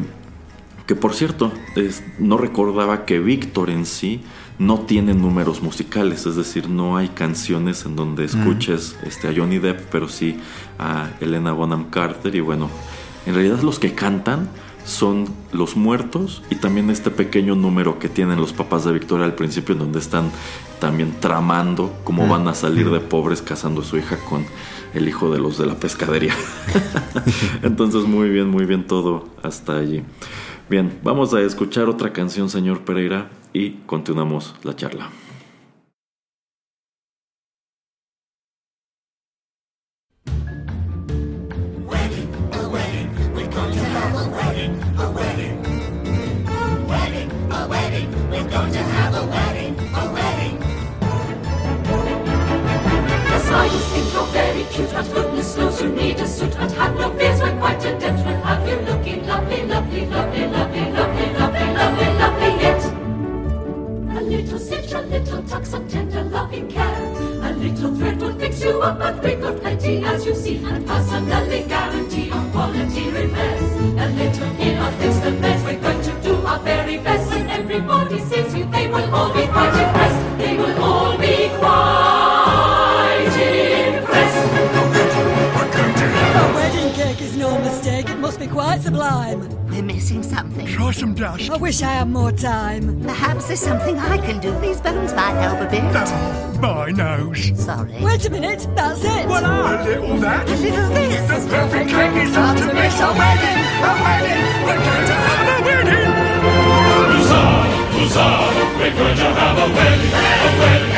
que por cierto, es- no recordaba que Víctor en sí no tiene números musicales, es decir, no hay canciones en donde escuches este, a Johnny Depp, pero sí a Elena Bonham Carter y bueno, en realidad los que cantan son los muertos y también este pequeño número que tienen los papás de Victoria al principio en donde están también tramando cómo van a salir de pobres casando a su hija con el hijo de los de la pescadería. <laughs> Entonces muy bien, muy bien todo hasta allí. Bien, vamos a escuchar otra canción, señor Pereira, y continuamos la charla. You're very cute, but goodness knows you need a suit. But have no fears, we're quite adept. Little cinch, a little tuck, some tender loving care. A little thread will fix you up, we've got plenty, as you see, and personally guarantee on quality repairs. A little here, I'll fix the mess. We're going to do our very best, and everybody sees you. They will all be quite impressed. They will all be quite be quite sublime. We're missing something. Try some dust. I wish I had more time. Perhaps there's something I can do. These bones might help a bit. Oh, my nose. Sorry. Wait a minute, that's it. Ah, a little that. A little this. The perfect cake is hard to miss. A wedding, a wedding. We're going to have a wedding. Huzzah, huzzah, we're going to have a wedding, a wedding.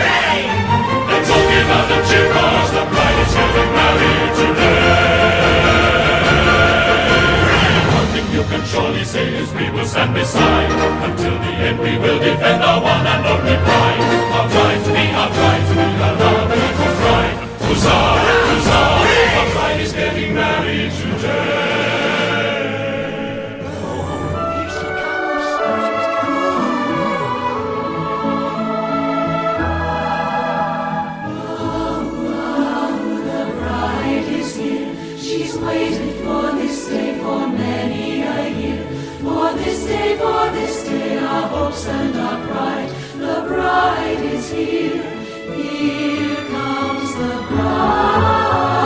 Let's all give out the cheer cause the bride is getting married today. Surely say is we will stand beside until the end we will defend our one and only pride. Our pride to be, our pride to be, our love equal pride. Huzzah, for this day, our hopes and our pride. The bride is here. Here comes the bride.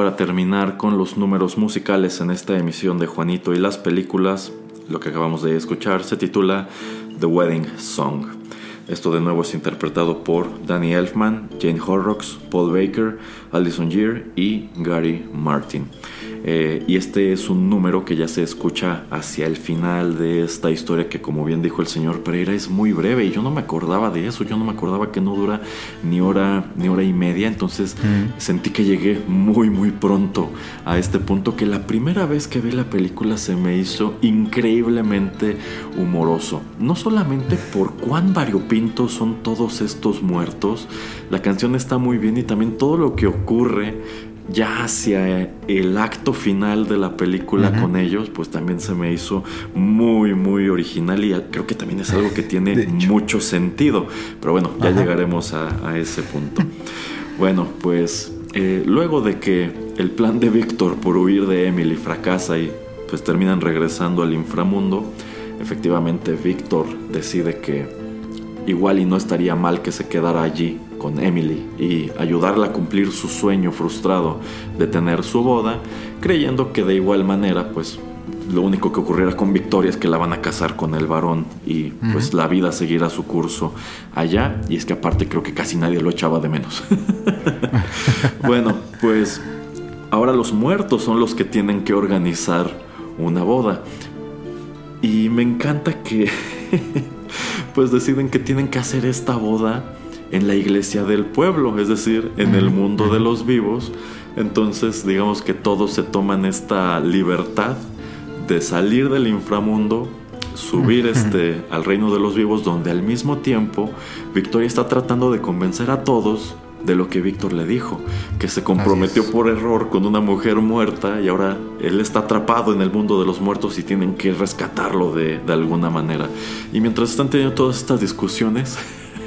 Para terminar con los números musicales en esta emisión de Juanito y las películas, lo que acabamos de escuchar se titula The Wedding Song. Esto de nuevo es interpretado por Danny Elfman, Jane Horrocks, Paul Baker, Alison Gear y Gary Martin. Eh, y este es un número que ya se escucha hacia el final de esta historia que como bien dijo el señor Pereira es muy breve y yo no me acordaba de eso, yo no me acordaba que no dura ni hora ni hora y media, entonces sentí que llegué muy muy pronto a este punto que la primera vez que vi la película se me hizo increíblemente humoroso, no solamente por cuán son todos estos muertos, la canción está muy bien y también todo lo que ocurre ya hacia el acto final de la película con ellos, pues también se me hizo muy, muy original y creo que también es algo que <laughs> tiene mucho sentido. Pero bueno, ya llegaremos a, a ese punto. bueno, pues eh, luego de que el plan de Víctor por huir de Emily fracasa y pues terminan regresando al inframundo, efectivamente Víctor decide que igual y no estaría mal que se quedara allí con Emily y ayudarla a cumplir su sueño frustrado de tener su boda, creyendo que de igual manera, pues lo único que ocurriera con Victoria es que la van a casar con el varón y pues la vida seguirá su curso allá y es que aparte creo que casi nadie lo echaba de menos. <laughs> bueno, pues ahora los muertos son los que tienen que organizar una boda y me encanta que <laughs> pues deciden que tienen que hacer esta boda en la iglesia del pueblo, es decir, en el mundo de los vivos. Entonces, digamos que todos se toman esta libertad de salir del inframundo, subir este al reino de los vivos, donde al mismo tiempo Victoria está tratando de convencer a todos de lo que Víctor le dijo, que se comprometió por error con una mujer muerta y ahora él está atrapado en el mundo de los muertos y tienen que rescatarlo de, de alguna manera. Y mientras están teniendo todas estas discusiones,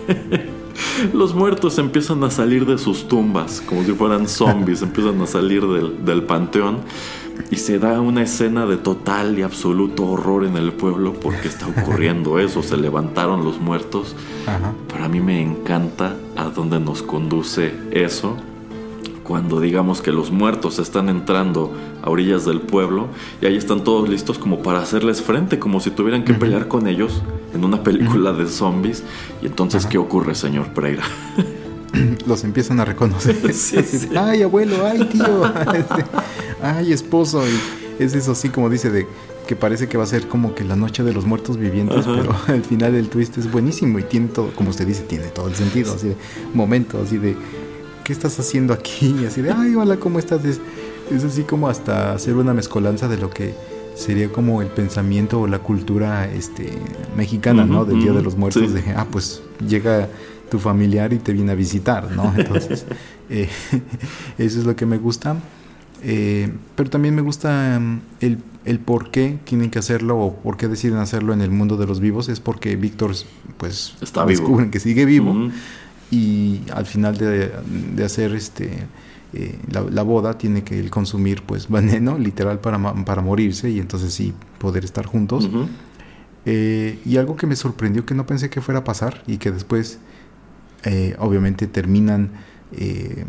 <laughs> <laughs> los muertos empiezan a salir de sus tumbas, como si fueran zombies, <laughs> empiezan a salir del, del panteón y se da una escena de total y absoluto horror en el pueblo porque está ocurriendo <laughs> eso, se levantaron los muertos. Ajá. Para mí me encanta a dónde nos conduce eso. Cuando digamos que los muertos están entrando a orillas del pueblo y ahí están todos listos como para hacerles frente, como si tuvieran que pelear con ellos en una película de zombies. Y entonces, ¿qué ocurre, señor Pereira? <clears throat> Los empiezan a reconocer. <laughs> Sí, de, Ay, abuelo, ay, tío. Ay, esposo. Y es eso así como dice de que parece que va a ser como que la noche de los muertos vivientes, Ajá. pero al final el twist es buenísimo y tiene todo, como usted dice, tiene todo el sentido, así de momento, así de ¿qué estás haciendo aquí? Y así de, ay, hola, ¿cómo estás? Es, es así como hasta hacer una mezcolanza de lo que sería como el pensamiento o la cultura este mexicana, ¿no? Del Día de los Muertos, sí. de, ah, pues llega tu familiar y te viene a visitar, ¿no? <laughs> Entonces, eh, <laughs> eso es lo que me gusta. Eh, pero también me gusta mm, el, el, por qué tienen que hacerlo o por qué deciden hacerlo en el mundo de los vivos. Es porque Víctor, pues, Está descubren vivo. que sigue vivo. Y al final de, de hacer este eh, la, la boda, tiene que él consumir, pues, <laughs> veneno, literal, para, para morirse y entonces sí poder estar juntos. Eh, y algo que me sorprendió que no pensé que fuera a pasar y que después eh, obviamente terminan eh,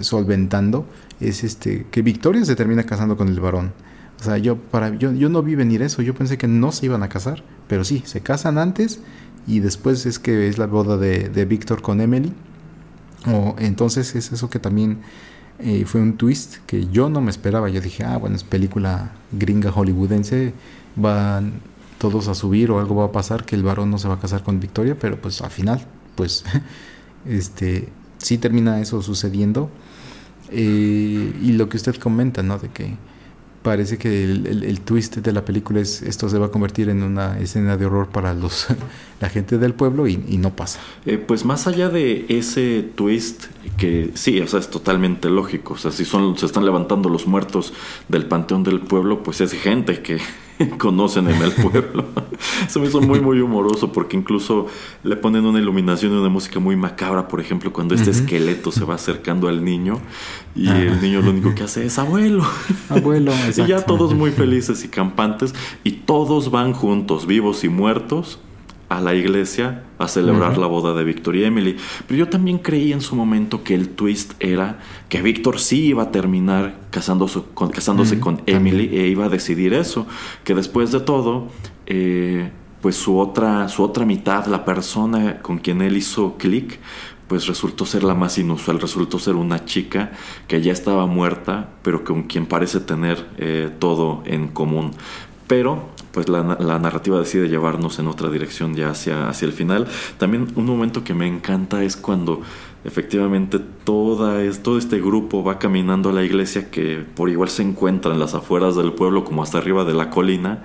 solventando es este que Victoria se termina casando con el varón. O sea, yo para yo, yo no vi venir eso, yo pensé que no se iban a casar, pero sí, se casan antes y después es que es la boda de, de Víctor con Emily. O entonces es eso que también eh, fue un twist que yo no me esperaba. Yo dije, ah, bueno, es película gringa hollywoodense, van todos a subir o algo va a pasar que el varón no se va a casar con Victoria, pero pues al final, pues, <laughs> este, sí termina eso sucediendo. Eh, y lo que usted comenta, ¿no? De que parece que el, el- twist de la película es esto se va a convertir en una escena de horror para los <laughs> la gente del pueblo y, y no pasa. Eh, pues más allá de ese twist que sí, o sea, es totalmente lógico. O sea, si son, se están levantando los muertos del panteón del pueblo, pues es gente que <laughs> conocen en el pueblo. <laughs> se me hizo muy, muy humoroso porque incluso le ponen una iluminación y una música muy macabra, por ejemplo, cuando este esqueleto se va acercando al niño y Ajá. el niño lo único que hace es abuelo. <laughs> Abuelo, y ya todos muy felices y campantes y todos van juntos, vivos y muertos, a la iglesia a celebrar la boda de Víctor y Emily. Pero yo también creí en su momento que el twist era que Víctor sí iba a terminar casándose con, casándose Ujú, con Emily e iba a decidir eso, que después de todo, eh, pues su otra, su otra mitad, la persona con quien él hizo clic, pues resultó ser la más inusual, resultó ser una chica que ya estaba muerta, pero con quien parece tener eh, todo en común. Pero, pues la, la narrativa decide llevarnos en otra dirección ya hacia, hacia el final. También un momento que me encanta es cuando efectivamente toda es, todo este grupo va caminando a la iglesia que por igual se encuentra en las afueras del pueblo como hasta arriba de la colina.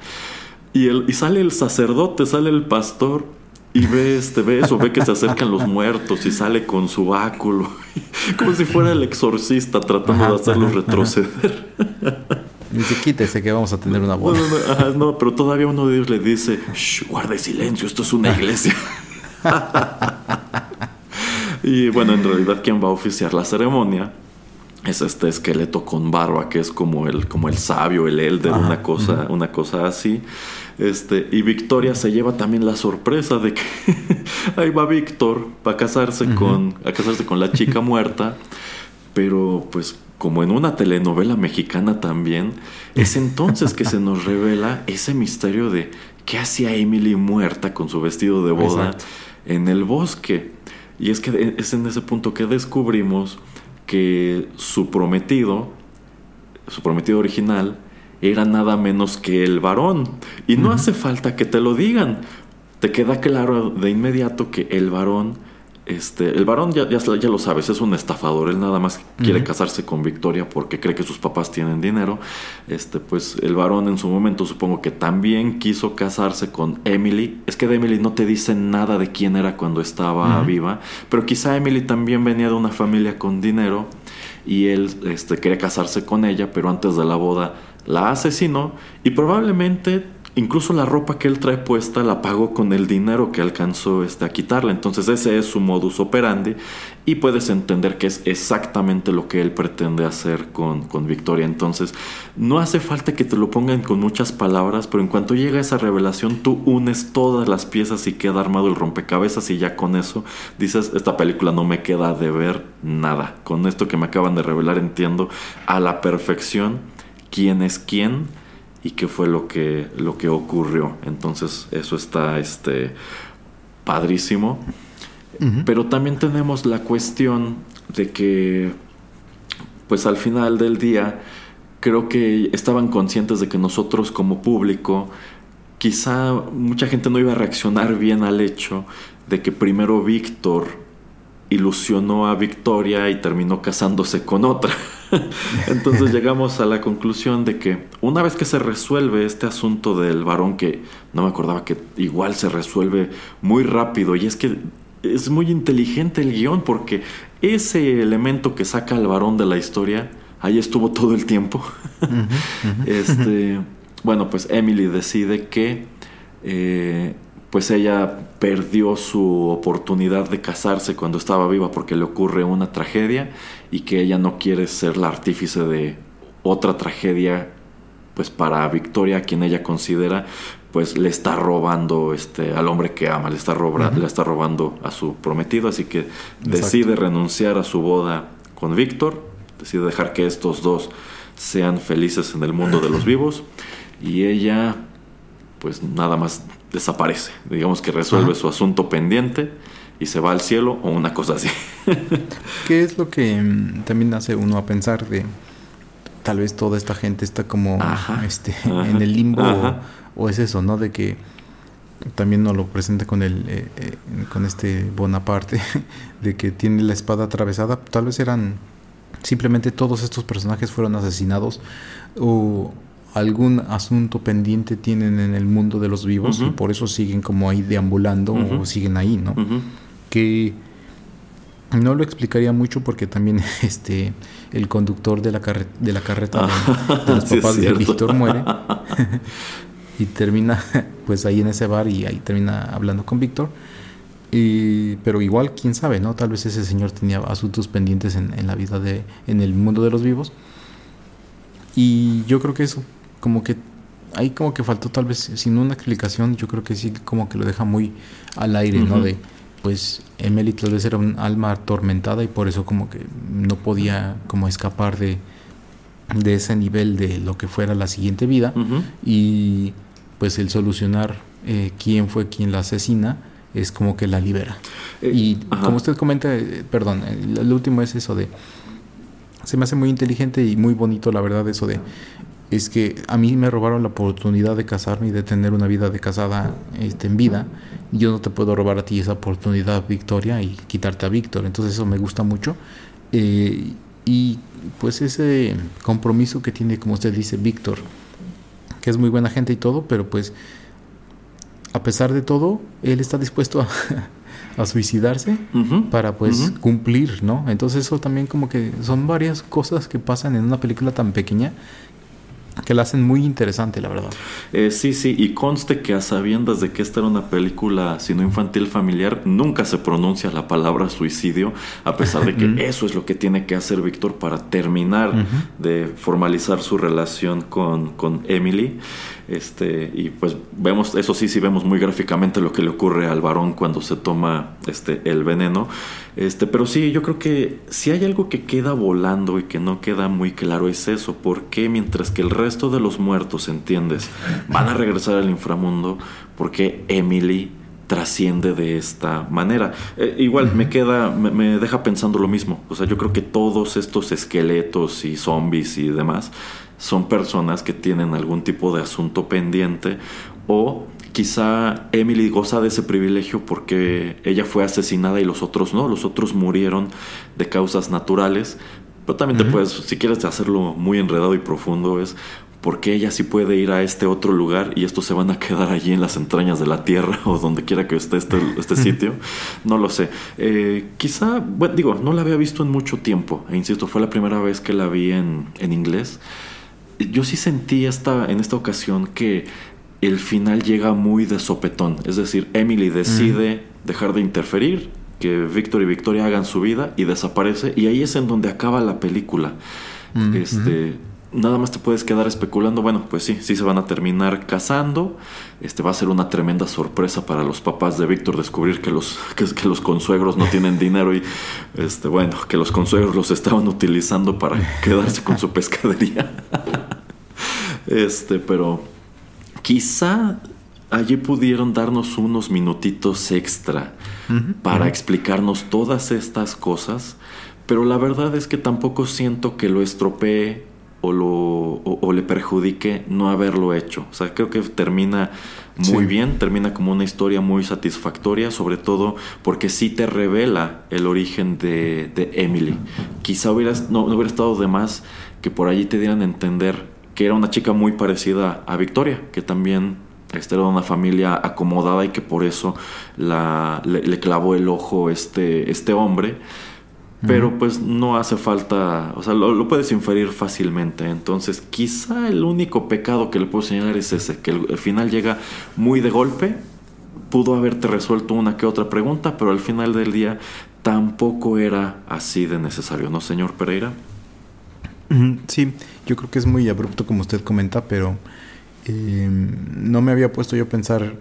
Y, el, y sale el sacerdote, sale el pastor y ve, este, ve eso, ve que se acercan los muertos y sale con su báculo, <laughs> como si fuera el exorcista tratando Ajá, de hacerlos ajá, ajá. Retroceder. Dice, quítese que vamos a tener una boda. No, no, no, ajá, no, pero todavía uno de ellos le dice, Shh, guarde silencio, esto es una iglesia. <laughs> y bueno, en realidad quien va a oficiar la ceremonia es este esqueleto con barba que es como el, como el sabio, el elder, Ajá, una cosa, una cosa así. Este, y Victoria se lleva también la sorpresa de que <laughs> ahí va Víctor para casarse con, a casarse con la chica muerta. Pero pues como en una telenovela mexicana también, es entonces que se <laughs> nos revela ese misterio de qué hacía Emily muerta con su vestido de boda Exacto. en el bosque. Y es que es en ese punto que descubrimos que su prometido, su prometido original, era nada menos que el varón. Y no hace falta que te lo digan. Te queda claro de inmediato que el varón, este, el varón ya, ya, ya lo sabes, es un estafador. Él nada más quiere casarse con Victoria porque cree que sus papás tienen dinero. Este, pues el varón en su momento supongo que también quiso casarse con Emily. Es que de Emily no te dicen nada de quién era cuando estaba viva. Pero quizá Emily también venía de una familia con dinero y él este, quería casarse con ella, pero antes de la boda la asesinó y probablemente incluso la ropa que él trae puesta la pagó con el dinero que alcanzó este, a quitarle. Entonces ese es su modus operandi y puedes entender que es exactamente lo que él pretende hacer con, con Victoria. Entonces no hace falta que te lo pongan con muchas palabras, pero en cuanto llega esa revelación tú unes todas las piezas y queda armado el rompecabezas y ya con eso dices, esta película no me queda de ver nada. Con esto que me acaban de revelar entiendo a la perfección quién es quién y qué fue lo que, lo que ocurrió. Entonces eso está este, padrísimo. Pero también tenemos la cuestión de que, pues al final del día, creo que estaban conscientes de que nosotros como público, quizá mucha gente no iba a reaccionar bien al hecho de que primero Víctor ilusionó a Victoria y terminó casándose con otra. <laughs> Entonces llegamos a la conclusión de que una vez que se resuelve este asunto del varón, que no me acordaba que igual se resuelve muy rápido, y es que es muy inteligente el guion porque ese elemento que saca al varón de la historia ahí estuvo todo el tiempo. <laughs> este, bueno, pues Emily decide que eh, pues ella perdió su oportunidad de casarse cuando estaba viva porque le ocurre una tragedia y que ella no quiere ser la artífice de otra tragedia pues para Victoria quien ella considera pues le está robando este al hombre que ama le está le está robando a su prometido así que decide renunciar a su boda con Víctor decide dejar que estos dos sean felices en el mundo de los vivos y ella pues nada más desaparece. Digamos que resuelve su asunto pendiente y se va al cielo o una cosa así. <laughs> ¿Qué es lo que mm, también hace uno a pensar de tal vez toda esta gente está como este <laughs> en el limbo o, es eso, ¿no? De que también nos lo presenta con el eh, eh, con este Bonaparte <laughs> de que tiene la espada atravesada, tal vez eran simplemente todos estos personajes fueron asesinados o algún asunto pendiente tienen en el mundo de los vivos y por eso siguen como ahí deambulando o siguen ahí, ¿no? Que no lo explicaría mucho porque también <laughs> este el conductor de la, de la carreta de, <laughs> los papás de Víctor muere <laughs> y termina pues ahí en ese bar y ahí termina hablando con Víctor. Y, pero igual, quién sabe, ¿no? Tal vez ese señor tenía asuntos pendientes en, en la vida de, en el mundo de los vivos. Y yo creo que eso como que ahí como que faltó tal vez sin una explicación, yo creo que sí como que lo deja muy al aire, ¿no? De pues Emily tal vez era un alma atormentada y por eso como que no podía como escapar de, de ese nivel de lo que fuera la siguiente vida y pues el solucionar eh, quién fue quien la asesina es como que la libera. Eh, y como usted comenta, eh, perdón, el, último es eso de se me hace muy inteligente y muy bonito la verdad eso de es que a mí me robaron la oportunidad de casarme y de tener una vida de casada este, en vida. Yo no te puedo robar a ti esa oportunidad, Victoria, y quitarte a Víctor. Entonces eso me gusta mucho. Eh, y pues ese compromiso que tiene, como usted dice, Víctor, que es muy buena gente y todo, pero pues a pesar de todo, él está dispuesto a, <laughs> a suicidarse para pues cumplir, ¿no? Entonces eso también como que son varias cosas que pasan en una película tan pequeña que la hacen muy interesante, la verdad. Eh, sí, sí, y conste que a sabiendas de que esta era una película, sino infantil familiar, nunca se pronuncia la palabra suicidio, a pesar de que <laughs> eso es lo que tiene que hacer Víctor para terminar de formalizar su relación con, con Emily. Este, y pues vemos, eso sí, sí vemos muy gráficamente lo que le ocurre al varón cuando se toma este, el veneno. Este, pero sí, yo creo que si hay algo que queda volando y que no queda muy claro es eso. porque mientras que el resto de los muertos, entiendes, van a regresar al inframundo? Porque Emily trasciende de esta manera. Eh, igual me queda, me, me, deja pensando lo mismo. O sea, yo creo que todos estos esqueletos y zombies y demás son personas que tienen algún tipo de asunto pendiente o quizá Emily goza de ese privilegio porque ella fue asesinada y los otros no, los otros murieron de causas naturales, pero también te puedes, si quieres hacerlo muy enredado y profundo, es porque ella sí puede ir a este otro lugar y estos se van a quedar allí en las entrañas de la tierra <laughs> o donde quiera que esté este, <laughs> este sitio. No lo sé. Eh, quizá, bueno, digo, no la había visto en mucho tiempo. E insisto, fue la primera vez que la vi en, en inglés yo sí sentí esta, en esta ocasión que el final llega muy de sopetón. Es decir, Emily decide dejar de interferir, que Víctor y Victoria hagan su vida y desaparece. Y ahí es en donde acaba la película. este, Nada más te puedes quedar especulando. Bueno, pues sí, sí se van a terminar casando. Este va a ser una tremenda sorpresa para los papás de Víctor descubrir que los, <laughs> que, que los consuegros no tienen <laughs> dinero y este, bueno, que los consuegros los estaban utilizando para <laughs> quedarse con su pescadería. Este, pero quizá allí pudieron darnos unos minutitos extra para explicarnos todas estas cosas, pero la verdad es que tampoco siento que lo estropee o, lo, o, le perjudique no haberlo hecho. O sea, creo que termina muy bien, termina como una historia muy satisfactoria, sobre todo porque sí te revela el origen de, de Emily. Quizá hubieras, no, no hubiera estado de más que por allí te dieran a entender que era una chica muy parecida a Victoria, que también este, era una familia acomodada y que por eso la, le, clavó el ojo este, este hombre. pero pues no hace falta, o sea, lo, lo, puedes inferir fácilmente. Entonces, quizá el único pecado que le puedo señalar es ese, que el, el, final llega muy de golpe. Pudo haberte resuelto una que otra pregunta, pero al final del día tampoco era así de necesario, ¿no, señor Pereira? Sí, yo creo que es muy abrupto como usted comenta, pero eh, no me había puesto yo a pensar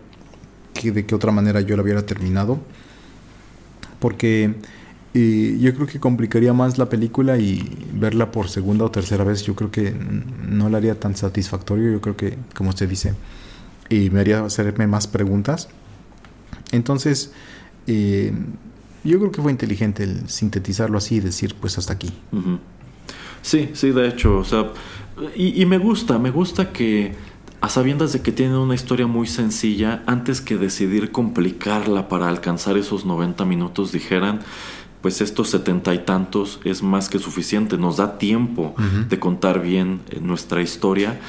que de qué otra manera yo lo hubiera terminado. Porque eh, yo creo que complicaría más la película y verla por segunda o tercera vez yo creo que no la haría tan satisfactorio. Yo creo que, como usted dice, y me haría hacerme más preguntas. Entonces, eh, yo creo que fue inteligente el sintetizarlo así y decir, pues hasta aquí. Sí, sí, de hecho, o sea, y, y, me gusta, me gusta que a sabiendas de que tienen una historia muy sencilla, antes que decidir complicarla para alcanzar esos 90 minutos, dijeran, pues estos setenta y tantos es más que suficiente, nos da tiempo uh -huh. de contar bien nuestra historia.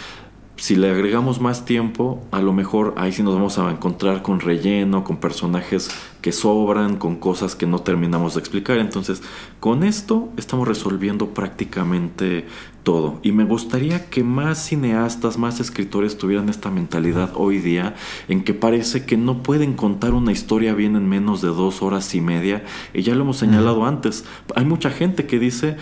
Si le agregamos más tiempo, a lo mejor ahí sí nos vamos a encontrar con relleno, con personajes que sobran, con cosas que no terminamos de explicar. Entonces, con esto estamos resolviendo prácticamente todo. Y me gustaría que más cineastas, más escritores tuvieran esta mentalidad hoy día en que parece que no pueden contar una historia bien en menos de dos horas y media. Y ya lo hemos señalado uh -huh. antes. Hay mucha gente que dice,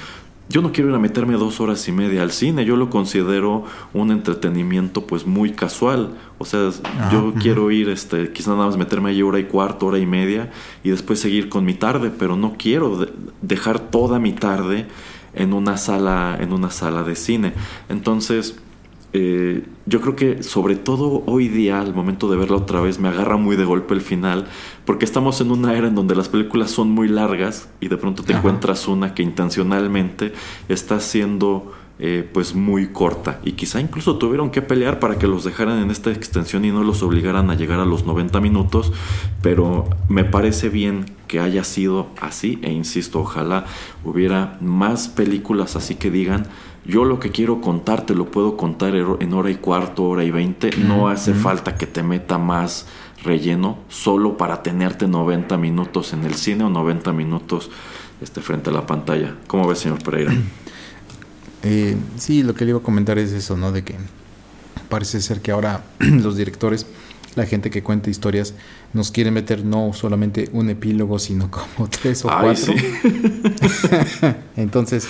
yo no quiero ir a meterme dos horas y media al cine, yo lo considero un entretenimiento pues muy casual. O sea, ah, yo uh -huh. quiero ir, este, quizás nada más meterme ahí hora y cuarto, hora y media, y después seguir con mi tarde, pero no quiero de dejar toda mi tarde en una sala, en una sala de cine. Entonces, eh, yo creo que sobre todo hoy día, al momento de verla otra vez, me agarra muy de golpe el final, porque estamos en una era en donde las películas son muy largas y de pronto te Ajá. encuentras una que intencionalmente está siendo eh, pues muy corta y quizá incluso tuvieron que pelear para que los dejaran en esta extensión y no los obligaran a llegar a los 90 minutos, pero me parece bien que haya sido así e insisto, ojalá hubiera más películas así que digan yo lo que quiero contar te lo puedo contar en hora y cuarto, hora y veinte. No hace falta que te meta más relleno solo para tenerte 90 minutos en el cine o 90 minutos este, frente a la pantalla. ¿Cómo ves, señor Pereira? <clears throat> Eh, sí, lo que le iba a comentar es eso, ¿no? De que parece ser que ahora <clears throat> los directores, la gente que cuenta historias, nos quiere meter no solamente un epílogo, sino como <laughs> tres o Ay, cuatro. Sí. <laughs> Entonces,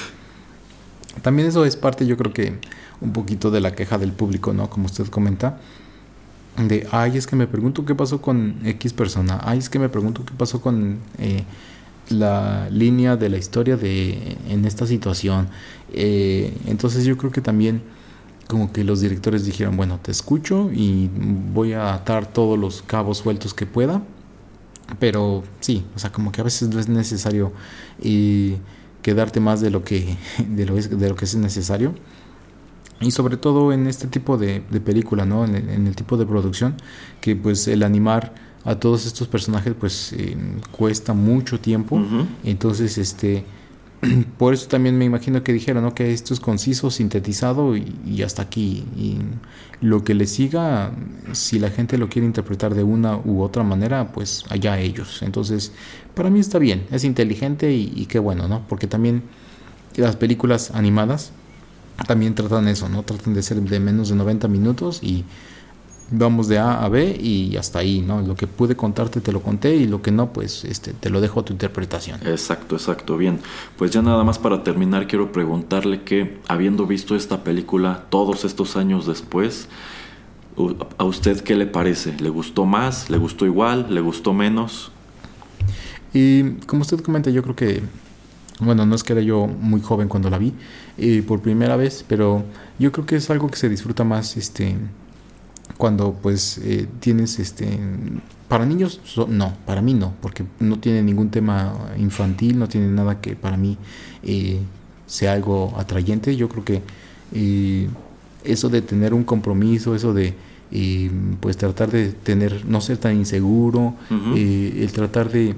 también eso es parte, yo creo que un poquito de la queja del público, ¿no? Como usted comenta. De, ay, es que me pregunto qué pasó con X persona. Ay, es que me pregunto qué pasó con eh, la línea de la historia de en esta situación. Eh, entonces yo creo que también como que los directores dijeron, bueno, te escucho y voy a atar todos los cabos sueltos que pueda. Pero sí, o sea, como que a veces no es necesario quedarte más de lo que de lo, es, de lo que es necesario. Y sobre todo en este tipo de, de película no en el, en el, tipo de producción que pues el animar a todos estos personajes pues eh, cuesta mucho tiempo. Uh -huh. entonces este <clears throat> por eso también me imagino que dijeron que esto es conciso, sintetizado y, y, hasta aquí. Y lo que le siga, si la gente lo quiere interpretar de una u otra manera, pues allá ellos. Entonces, para mí está bien, es inteligente y, y qué bueno, ¿no? Porque también las películas animadas también tratan eso, ¿no? Tratan de ser de menos de 90 minutos y vamos de A a B y hasta ahí, ¿no? Lo que pude contarte te lo conté y lo que no, pues este, te lo dejo a tu interpretación. Exacto, exacto, bien. Pues ya nada más para terminar quiero preguntarle que, habiendo visto esta película todos estos años después, ¿a usted qué le parece? ¿Le gustó más? ¿Le gustó igual? ¿Le gustó menos? Y como usted comenta, yo creo que, bueno, no es que era yo muy joven cuando la vi eh, por primera vez, pero yo creo que es algo que se disfruta más, este cuando pues eh, tienes este para niños so, no para mí no porque no tiene ningún tema infantil no tiene nada que para mí eh, sea algo atrayente yo creo que eh, eso de tener un compromiso eso de pues tratar de tener no ser tan inseguro uh -huh. el tratar de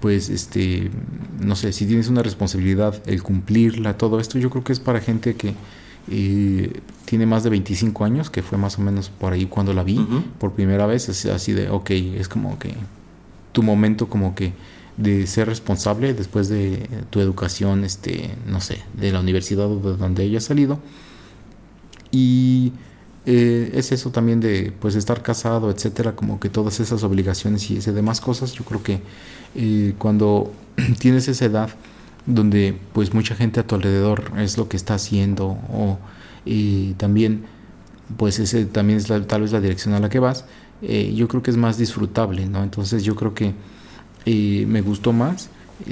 pues este no sé si tienes una responsabilidad el cumplirla todo esto yo creo que es para gente que y tiene más de 25 años, que fue más o menos por ahí cuando la vi uh -huh. por primera vez, es así de, ok, es como que tu momento como que de ser responsable después de tu educación, este, no sé, de la universidad o de donde hayas salido. Y eh, es eso también de pues estar casado, etcétera, como que todas esas obligaciones y ese demás cosas, yo creo que eh, cuando <clears throat> tienes esa edad donde pues mucha gente a tu alrededor es lo que está haciendo o y también pues ese también es tal vez la dirección a la que vas, eh, yo creo que es más disfrutable, ¿no? Entonces yo creo que me gustó más.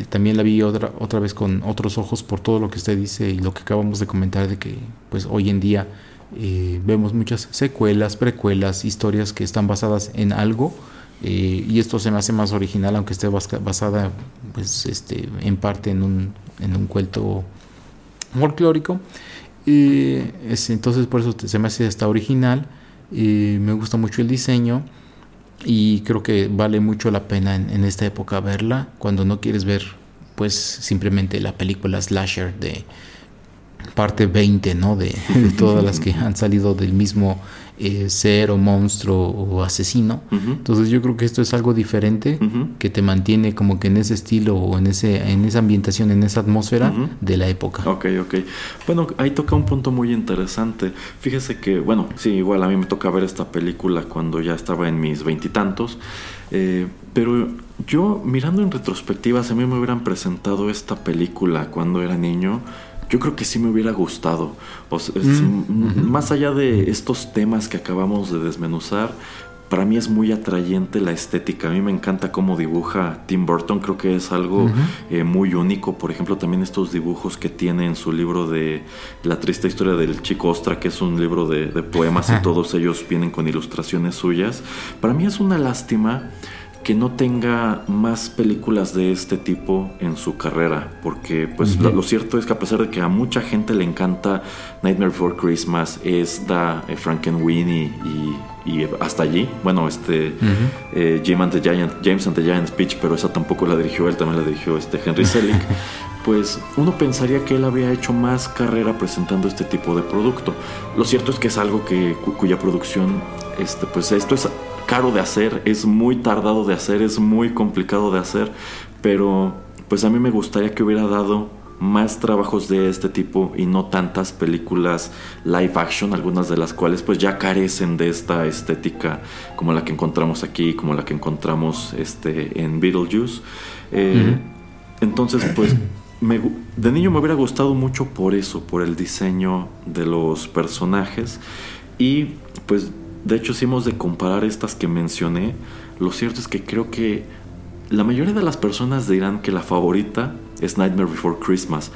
también la vi otra, otra vez con otros ojos por todo lo que usted dice y lo que acabamos de comentar de que pues hoy en día eh, vemos muchas secuelas, precuelas, historias que están basadas en algo eh, y esto se me hace más original aunque esté basada pues este en parte en un, en un cuento folclórico y entonces por eso se me hace hasta original y me gusta mucho el diseño y creo que vale mucho la pena en, en esta época verla cuando no quieres ver pues simplemente la película slasher de parte 20, ¿no? De, todas las que han salido del mismo eh, ser o monstruo o asesino. Entonces yo creo que esto es algo diferente que te mantiene como que en ese estilo o en, ese, en esa ambientación, en esa atmósfera de la época. Ok, ok. Bueno, ahí toca un punto muy interesante. Fíjese que, bueno, sí, igual a mí me toca ver esta película cuando ya estaba en mis veintitantos. Eh, pero yo, mirando en retrospectiva, si a mí me hubieran presentado esta película cuando era niño, yo creo que sí me hubiera gustado. Mm, más allá de estos temas que acabamos de desmenuzar, para mí es muy atrayente la estética. A mí me encanta cómo dibuja Tim Burton. Creo que es algo eh, muy único. Por ejemplo, también estos dibujos que tiene en su libro de La triste historia del chico Ostra, que es un libro de, poemas y todos ellos vienen con ilustraciones suyas. Para mí es una lástima que no tenga más películas de este tipo en su carrera, porque pues lo, cierto es que a pesar de que a mucha gente le encanta Nightmare Before Christmas, esta eh, Frankenweenie y, y, hasta allí, bueno, este eh, James, and the Giant, James and the Giant Speech, pero esa tampoco la dirigió él, también la dirigió este Henry <laughs> Selick, pues uno pensaría que él había hecho más carrera presentando este tipo de producto. Lo cierto es que es algo que cuya producción, este, pues esto es caro de hacer, es muy tardado de hacer, es muy complicado de hacer, pero pues a mí me gustaría que hubiera dado más trabajos de este tipo y no tantas películas live action, algunas de las cuales pues ya carecen de esta estética como la que encontramos aquí, como la que encontramos este, en Beetlejuice. Eh, entonces pues de niño me hubiera gustado mucho por eso, por el diseño de los personajes y pues de hecho, si hemos de comparar estas que mencioné, lo cierto es que creo que la mayoría de las personas dirán que la favorita es Nightmare Before Christmas.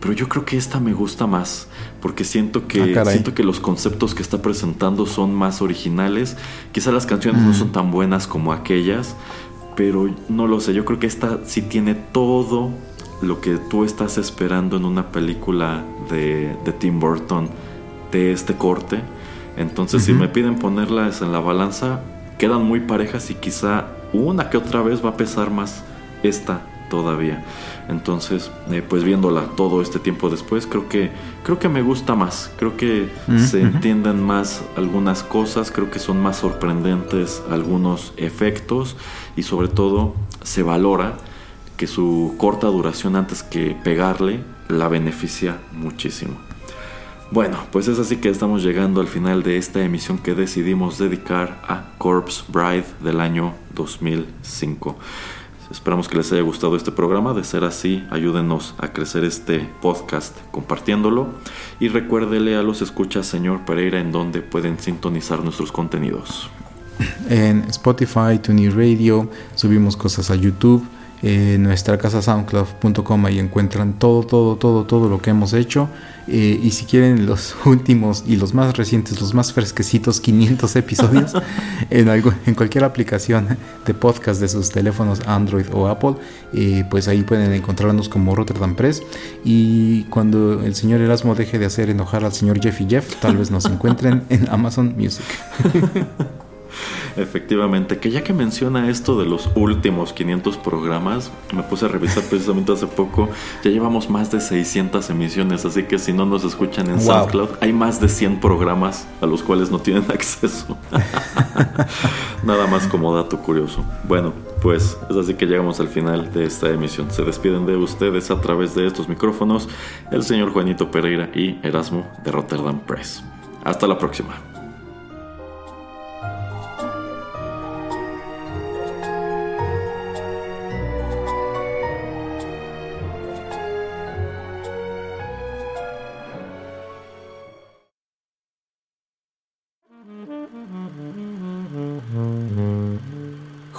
Pero yo creo que esta me gusta más porque siento que ah, siento que los conceptos que está presentando son más originales. Quizá las canciones no son tan buenas como aquellas, pero no lo sé. Yo creo que esta sí tiene todo lo que tú estás esperando en una película de, de Tim Burton de este corte. Entonces, si me piden ponerlas en la balanza, quedan muy parejas y quizá una que otra vez va a pesar más esta todavía. Entonces, eh, pues viéndola todo este tiempo después, creo que creo que me gusta más. Creo que se entienden más algunas cosas, creo que son más sorprendentes algunos efectos y sobre todo se valora que su corta duración antes que pegarle la beneficia muchísimo. Bueno, pues es así que estamos llegando al final de esta emisión que decidimos dedicar a Corpse Bride del año 2005. Esperamos que les haya gustado este programa. De ser así, ayúdenos a crecer este podcast compartiéndolo. Y recuérdele a los escuchas, señor Pereira, en donde pueden sintonizar nuestros contenidos. En Spotify, TuneIn Radio, subimos cosas a YouTube en nuestra casa soundcloud.com ahí encuentran todo, todo, todo, todo lo que hemos hecho. Eh, y si quieren los <laughs> últimos y los más recientes, los más fresquecitos, 500 episodios <laughs> en, algo, en cualquier aplicación de podcast de sus teléfonos Android o Apple, eh, pues ahí pueden encontrarnos como Rotterdam Press. Y cuando el señor Erasmo deje de hacer enojar al señor Jeff y Jeff, tal vez nos <laughs> encuentren en Amazon Music. Efectivamente, que ya que menciona esto de los últimos 500 programas, me puse a revisar precisamente hace poco, ya llevamos más de 600 emisiones, así que si no nos escuchan en Wow. SoundCloud, hay más de 100 programas a los cuales no tienen <laughs> acceso. Nada más como dato curioso. Bueno, pues es así que llegamos al final de esta emisión. Se despiden de ustedes a través de estos micrófonos el señor Juanito Pereira y Erasmo de Rotterdam Press. Hasta la próxima.